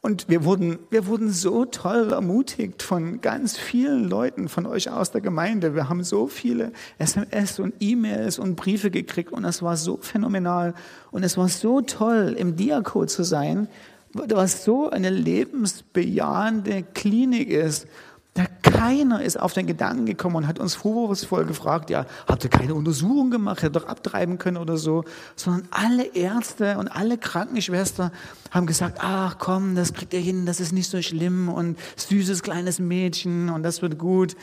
Und wir wurden, wir wurden so toll ermutigt von ganz vielen Leuten von euch aus der Gemeinde. Wir haben so viele SMS und E-Mails und Briefe gekriegt und es war so phänomenal. Und es war so toll, im Diako zu sein, was so eine lebensbejahende Klinik ist da keiner ist auf den Gedanken gekommen und hat uns vorwurfsvoll gefragt, ja, habt ihr keine Untersuchung gemacht, hättet doch abtreiben können oder so, sondern alle Ärzte und alle Krankenschwestern haben gesagt, ach komm, das kriegt ihr hin, das ist nicht so schlimm und süßes kleines Mädchen und das wird gut.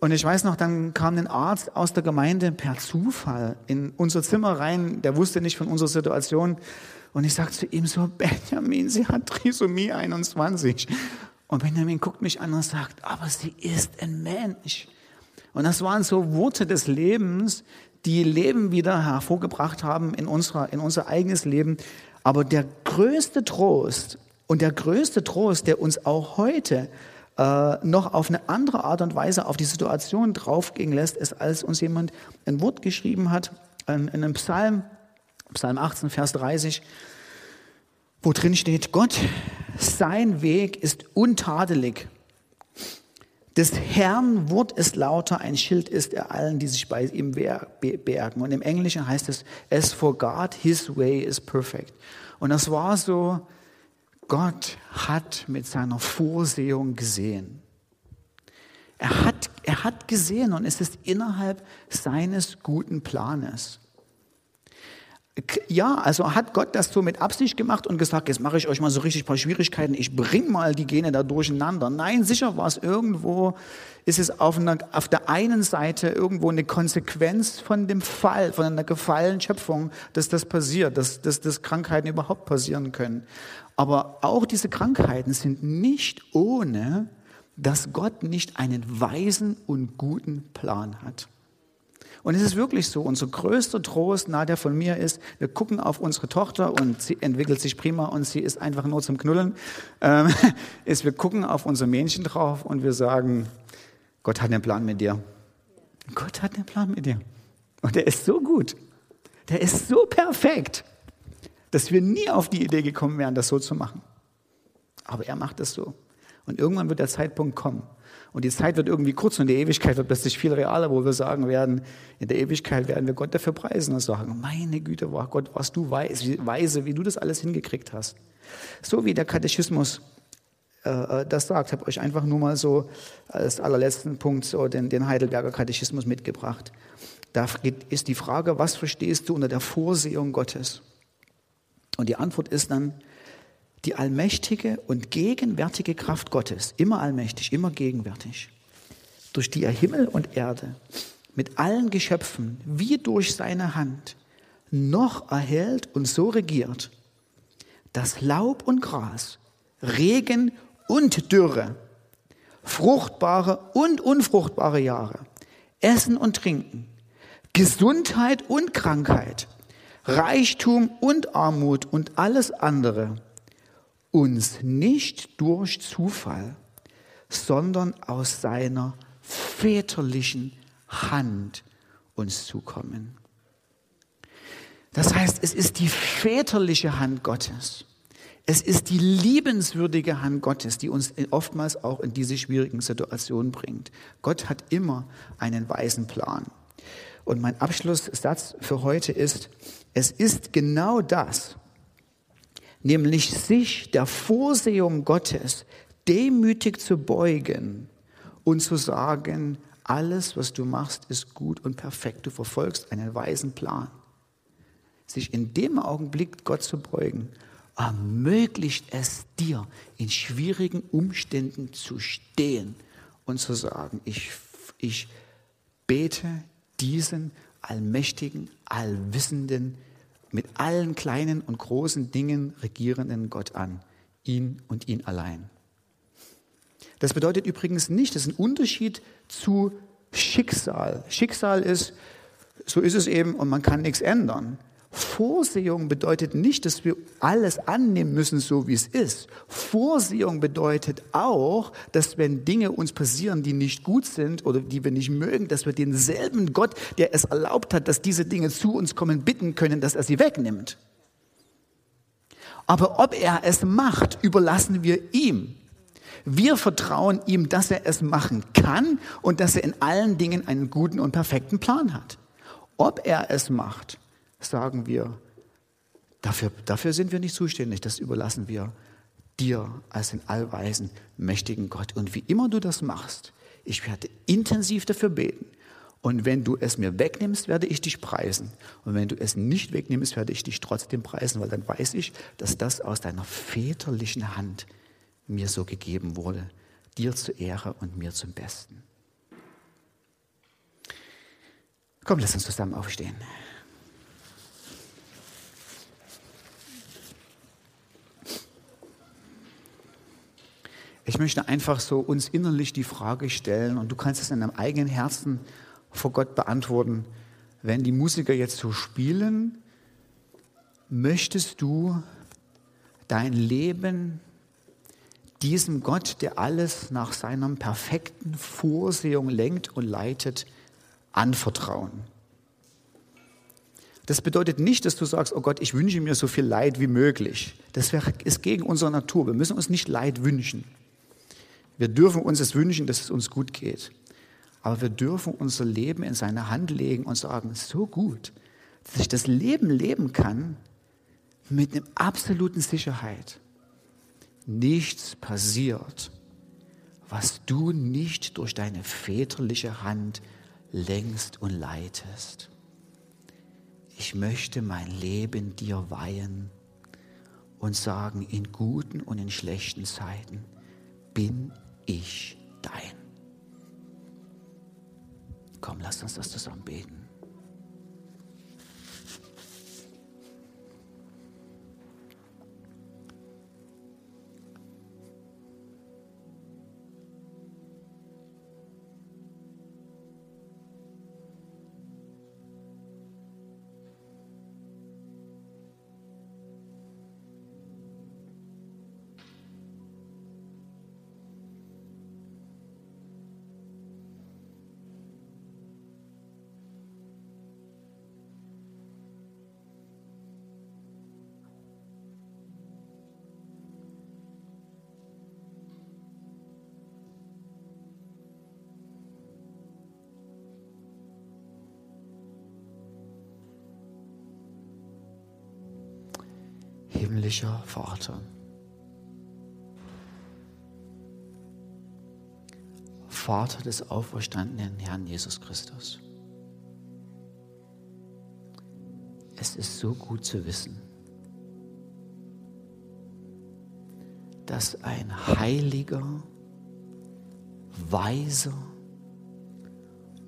Und ich weiß noch, dann kam ein Arzt aus der Gemeinde per Zufall in unser Zimmer rein, der wusste nicht von unserer Situation. Und ich sagte zu ihm so, Benjamin, sie hat Trisomie 21. Und Benjamin guckt mich an und sagt, aber sie ist ein Mensch. Und das waren so Worte des Lebens, die Leben wieder hervorgebracht haben in, unserer, in unser eigenes Leben. Aber der größte Trost und der größte Trost, der uns auch heute äh, noch auf eine andere Art und Weise auf die Situation draufgehen lässt, ist, als uns jemand ein Wort geschrieben hat in, in einem Psalm, Psalm 18, Vers 30, wo drin steht, Gott sein Weg ist untadelig. Des Herrn Wort ist lauter, ein Schild ist er allen, die sich bei ihm bergen. Und im Englischen heißt es, as for God, his way is perfect. Und das war so, Gott hat mit seiner Vorsehung gesehen. Er hat, er hat gesehen und es ist innerhalb seines guten Planes. Ja, also hat Gott das so mit Absicht gemacht und gesagt, jetzt mache ich euch mal so richtig ein paar Schwierigkeiten, ich bring mal die Gene da durcheinander. Nein, sicher war es irgendwo, ist es auf, einer, auf der einen Seite irgendwo eine Konsequenz von dem Fall, von einer gefallenen Schöpfung, dass das passiert, dass, dass, dass Krankheiten überhaupt passieren können. Aber auch diese Krankheiten sind nicht ohne, dass Gott nicht einen weisen und guten Plan hat. Und es ist wirklich so, unser größter Trost, na, der von mir ist, wir gucken auf unsere Tochter und sie entwickelt sich prima und sie ist einfach nur zum Knullen, ähm, ist, wir gucken auf unser Männchen drauf und wir sagen, Gott hat einen Plan mit dir. Gott hat einen Plan mit dir. Und der ist so gut, der ist so perfekt, dass wir nie auf die Idee gekommen wären, das so zu machen. Aber er macht es so. Und irgendwann wird der Zeitpunkt kommen, und die Zeit wird irgendwie kurz und die Ewigkeit wird plötzlich viel realer, wo wir sagen werden, in der Ewigkeit werden wir Gott dafür preisen und sagen, meine Güte, war Gott, was du weise, wie du das alles hingekriegt hast. So wie der Katechismus äh, äh das sagt, habe euch einfach nur mal so als allerletzten Punkt so den, den Heidelberger Katechismus mitgebracht. Da ist die Frage, was verstehst du unter der Vorsehung Gottes? Und die Antwort ist dann, die allmächtige und gegenwärtige Kraft Gottes, immer allmächtig, immer gegenwärtig, durch die er Himmel und Erde mit allen Geschöpfen wie durch seine Hand noch erhält und so regiert, dass Laub und Gras, Regen und Dürre, fruchtbare und unfruchtbare Jahre, Essen und Trinken, Gesundheit und Krankheit, Reichtum und Armut und alles andere uns nicht durch Zufall, sondern aus seiner väterlichen Hand uns zukommen. Das heißt, es ist die väterliche Hand Gottes. Es ist die liebenswürdige Hand Gottes, die uns oftmals auch in diese schwierigen Situationen bringt. Gott hat immer einen weisen Plan. Und mein Abschlusssatz für heute ist, es ist genau das, nämlich sich der Vorsehung Gottes demütig zu beugen und zu sagen, alles, was du machst, ist gut und perfekt. Du verfolgst einen weisen Plan. Sich in dem Augenblick Gott zu beugen, ermöglicht es dir, in schwierigen Umständen zu stehen und zu sagen, ich, ich bete diesen allmächtigen, allwissenden, mit allen kleinen und großen Dingen regierenden Gott an, ihn und ihn allein. Das bedeutet übrigens nicht, das ist ein Unterschied zu Schicksal. Schicksal ist, so ist es eben und man kann nichts ändern. Vorsehung bedeutet nicht, dass wir alles annehmen müssen, so wie es ist. Vorsehung bedeutet auch, dass wenn Dinge uns passieren, die nicht gut sind oder die wir nicht mögen, dass wir denselben Gott, der es erlaubt hat, dass diese Dinge zu uns kommen, bitten können, dass er sie wegnimmt. Aber ob er es macht, überlassen wir ihm. Wir vertrauen ihm, dass er es machen kann und dass er in allen Dingen einen guten und perfekten Plan hat. Ob er es macht, sagen wir, dafür, dafür sind wir nicht zuständig, das überlassen wir dir als den allweisen, mächtigen Gott. Und wie immer du das machst, ich werde intensiv dafür beten. Und wenn du es mir wegnimmst, werde ich dich preisen. Und wenn du es nicht wegnimmst, werde ich dich trotzdem preisen, weil dann weiß ich, dass das aus deiner väterlichen Hand mir so gegeben wurde. Dir zur Ehre und mir zum Besten. Komm, lass uns zusammen aufstehen. Ich möchte einfach so uns innerlich die Frage stellen und du kannst es in deinem eigenen Herzen vor Gott beantworten. Wenn die Musiker jetzt so spielen, möchtest du dein Leben diesem Gott, der alles nach seiner perfekten Vorsehung lenkt und leitet, anvertrauen? Das bedeutet nicht, dass du sagst, oh Gott, ich wünsche mir so viel Leid wie möglich. Das ist gegen unsere Natur. Wir müssen uns nicht Leid wünschen. Wir dürfen uns es wünschen, dass es uns gut geht. Aber wir dürfen unser Leben in seine Hand legen und sagen, so gut, dass ich das Leben leben kann mit einer absoluten Sicherheit. Nichts passiert, was du nicht durch deine väterliche Hand längst und leitest. Ich möchte mein Leben dir weihen und sagen, in guten und in schlechten Zeiten bin ich dein. Komm, lass uns das zusammen beten. Himmlischer Vater. Vater des auferstandenen Herrn Jesus Christus. Es ist so gut zu wissen, dass ein heiliger, weiser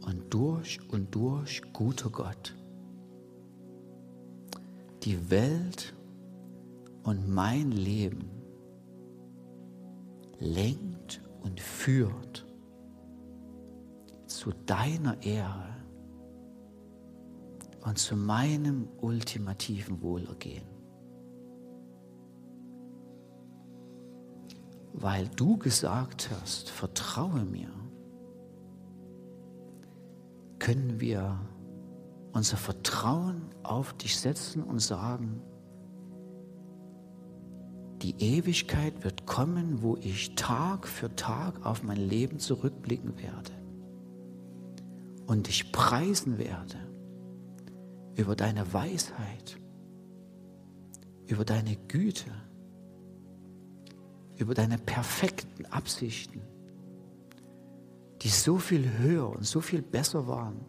und durch und durch guter Gott die Welt und mein Leben lenkt und führt zu deiner Ehre und zu meinem ultimativen Wohlergehen. Weil du gesagt hast, vertraue mir, können wir unser Vertrauen auf dich setzen und sagen, die Ewigkeit wird kommen, wo ich Tag für Tag auf mein Leben zurückblicken werde und dich preisen werde über deine Weisheit, über deine Güte, über deine perfekten Absichten, die so viel höher und so viel besser waren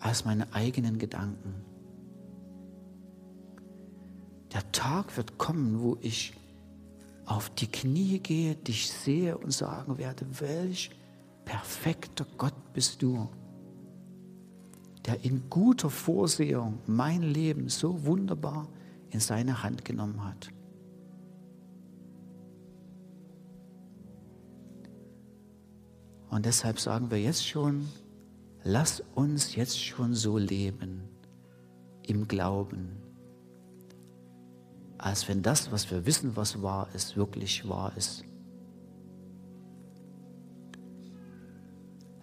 als meine eigenen Gedanken. Der Tag wird kommen, wo ich auf die Knie gehe, dich sehe und sagen werde, welch perfekter Gott bist du, der in guter Vorsehung mein Leben so wunderbar in seine Hand genommen hat. Und deshalb sagen wir jetzt schon, lass uns jetzt schon so leben im Glauben als wenn das, was wir wissen, was wahr ist, wirklich wahr ist.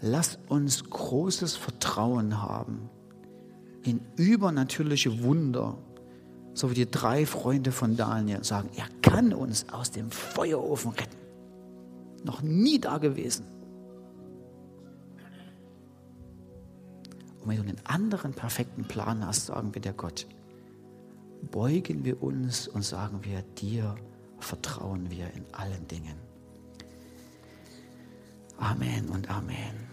Lass uns großes Vertrauen haben in übernatürliche Wunder, So wie die drei Freunde von Daniel sagen, er kann uns aus dem Feuerofen retten. Noch nie da gewesen. Und wenn du einen anderen perfekten Plan hast, sagen wir der Gott, beugen wir uns und sagen wir, dir vertrauen wir in allen Dingen. Amen und Amen.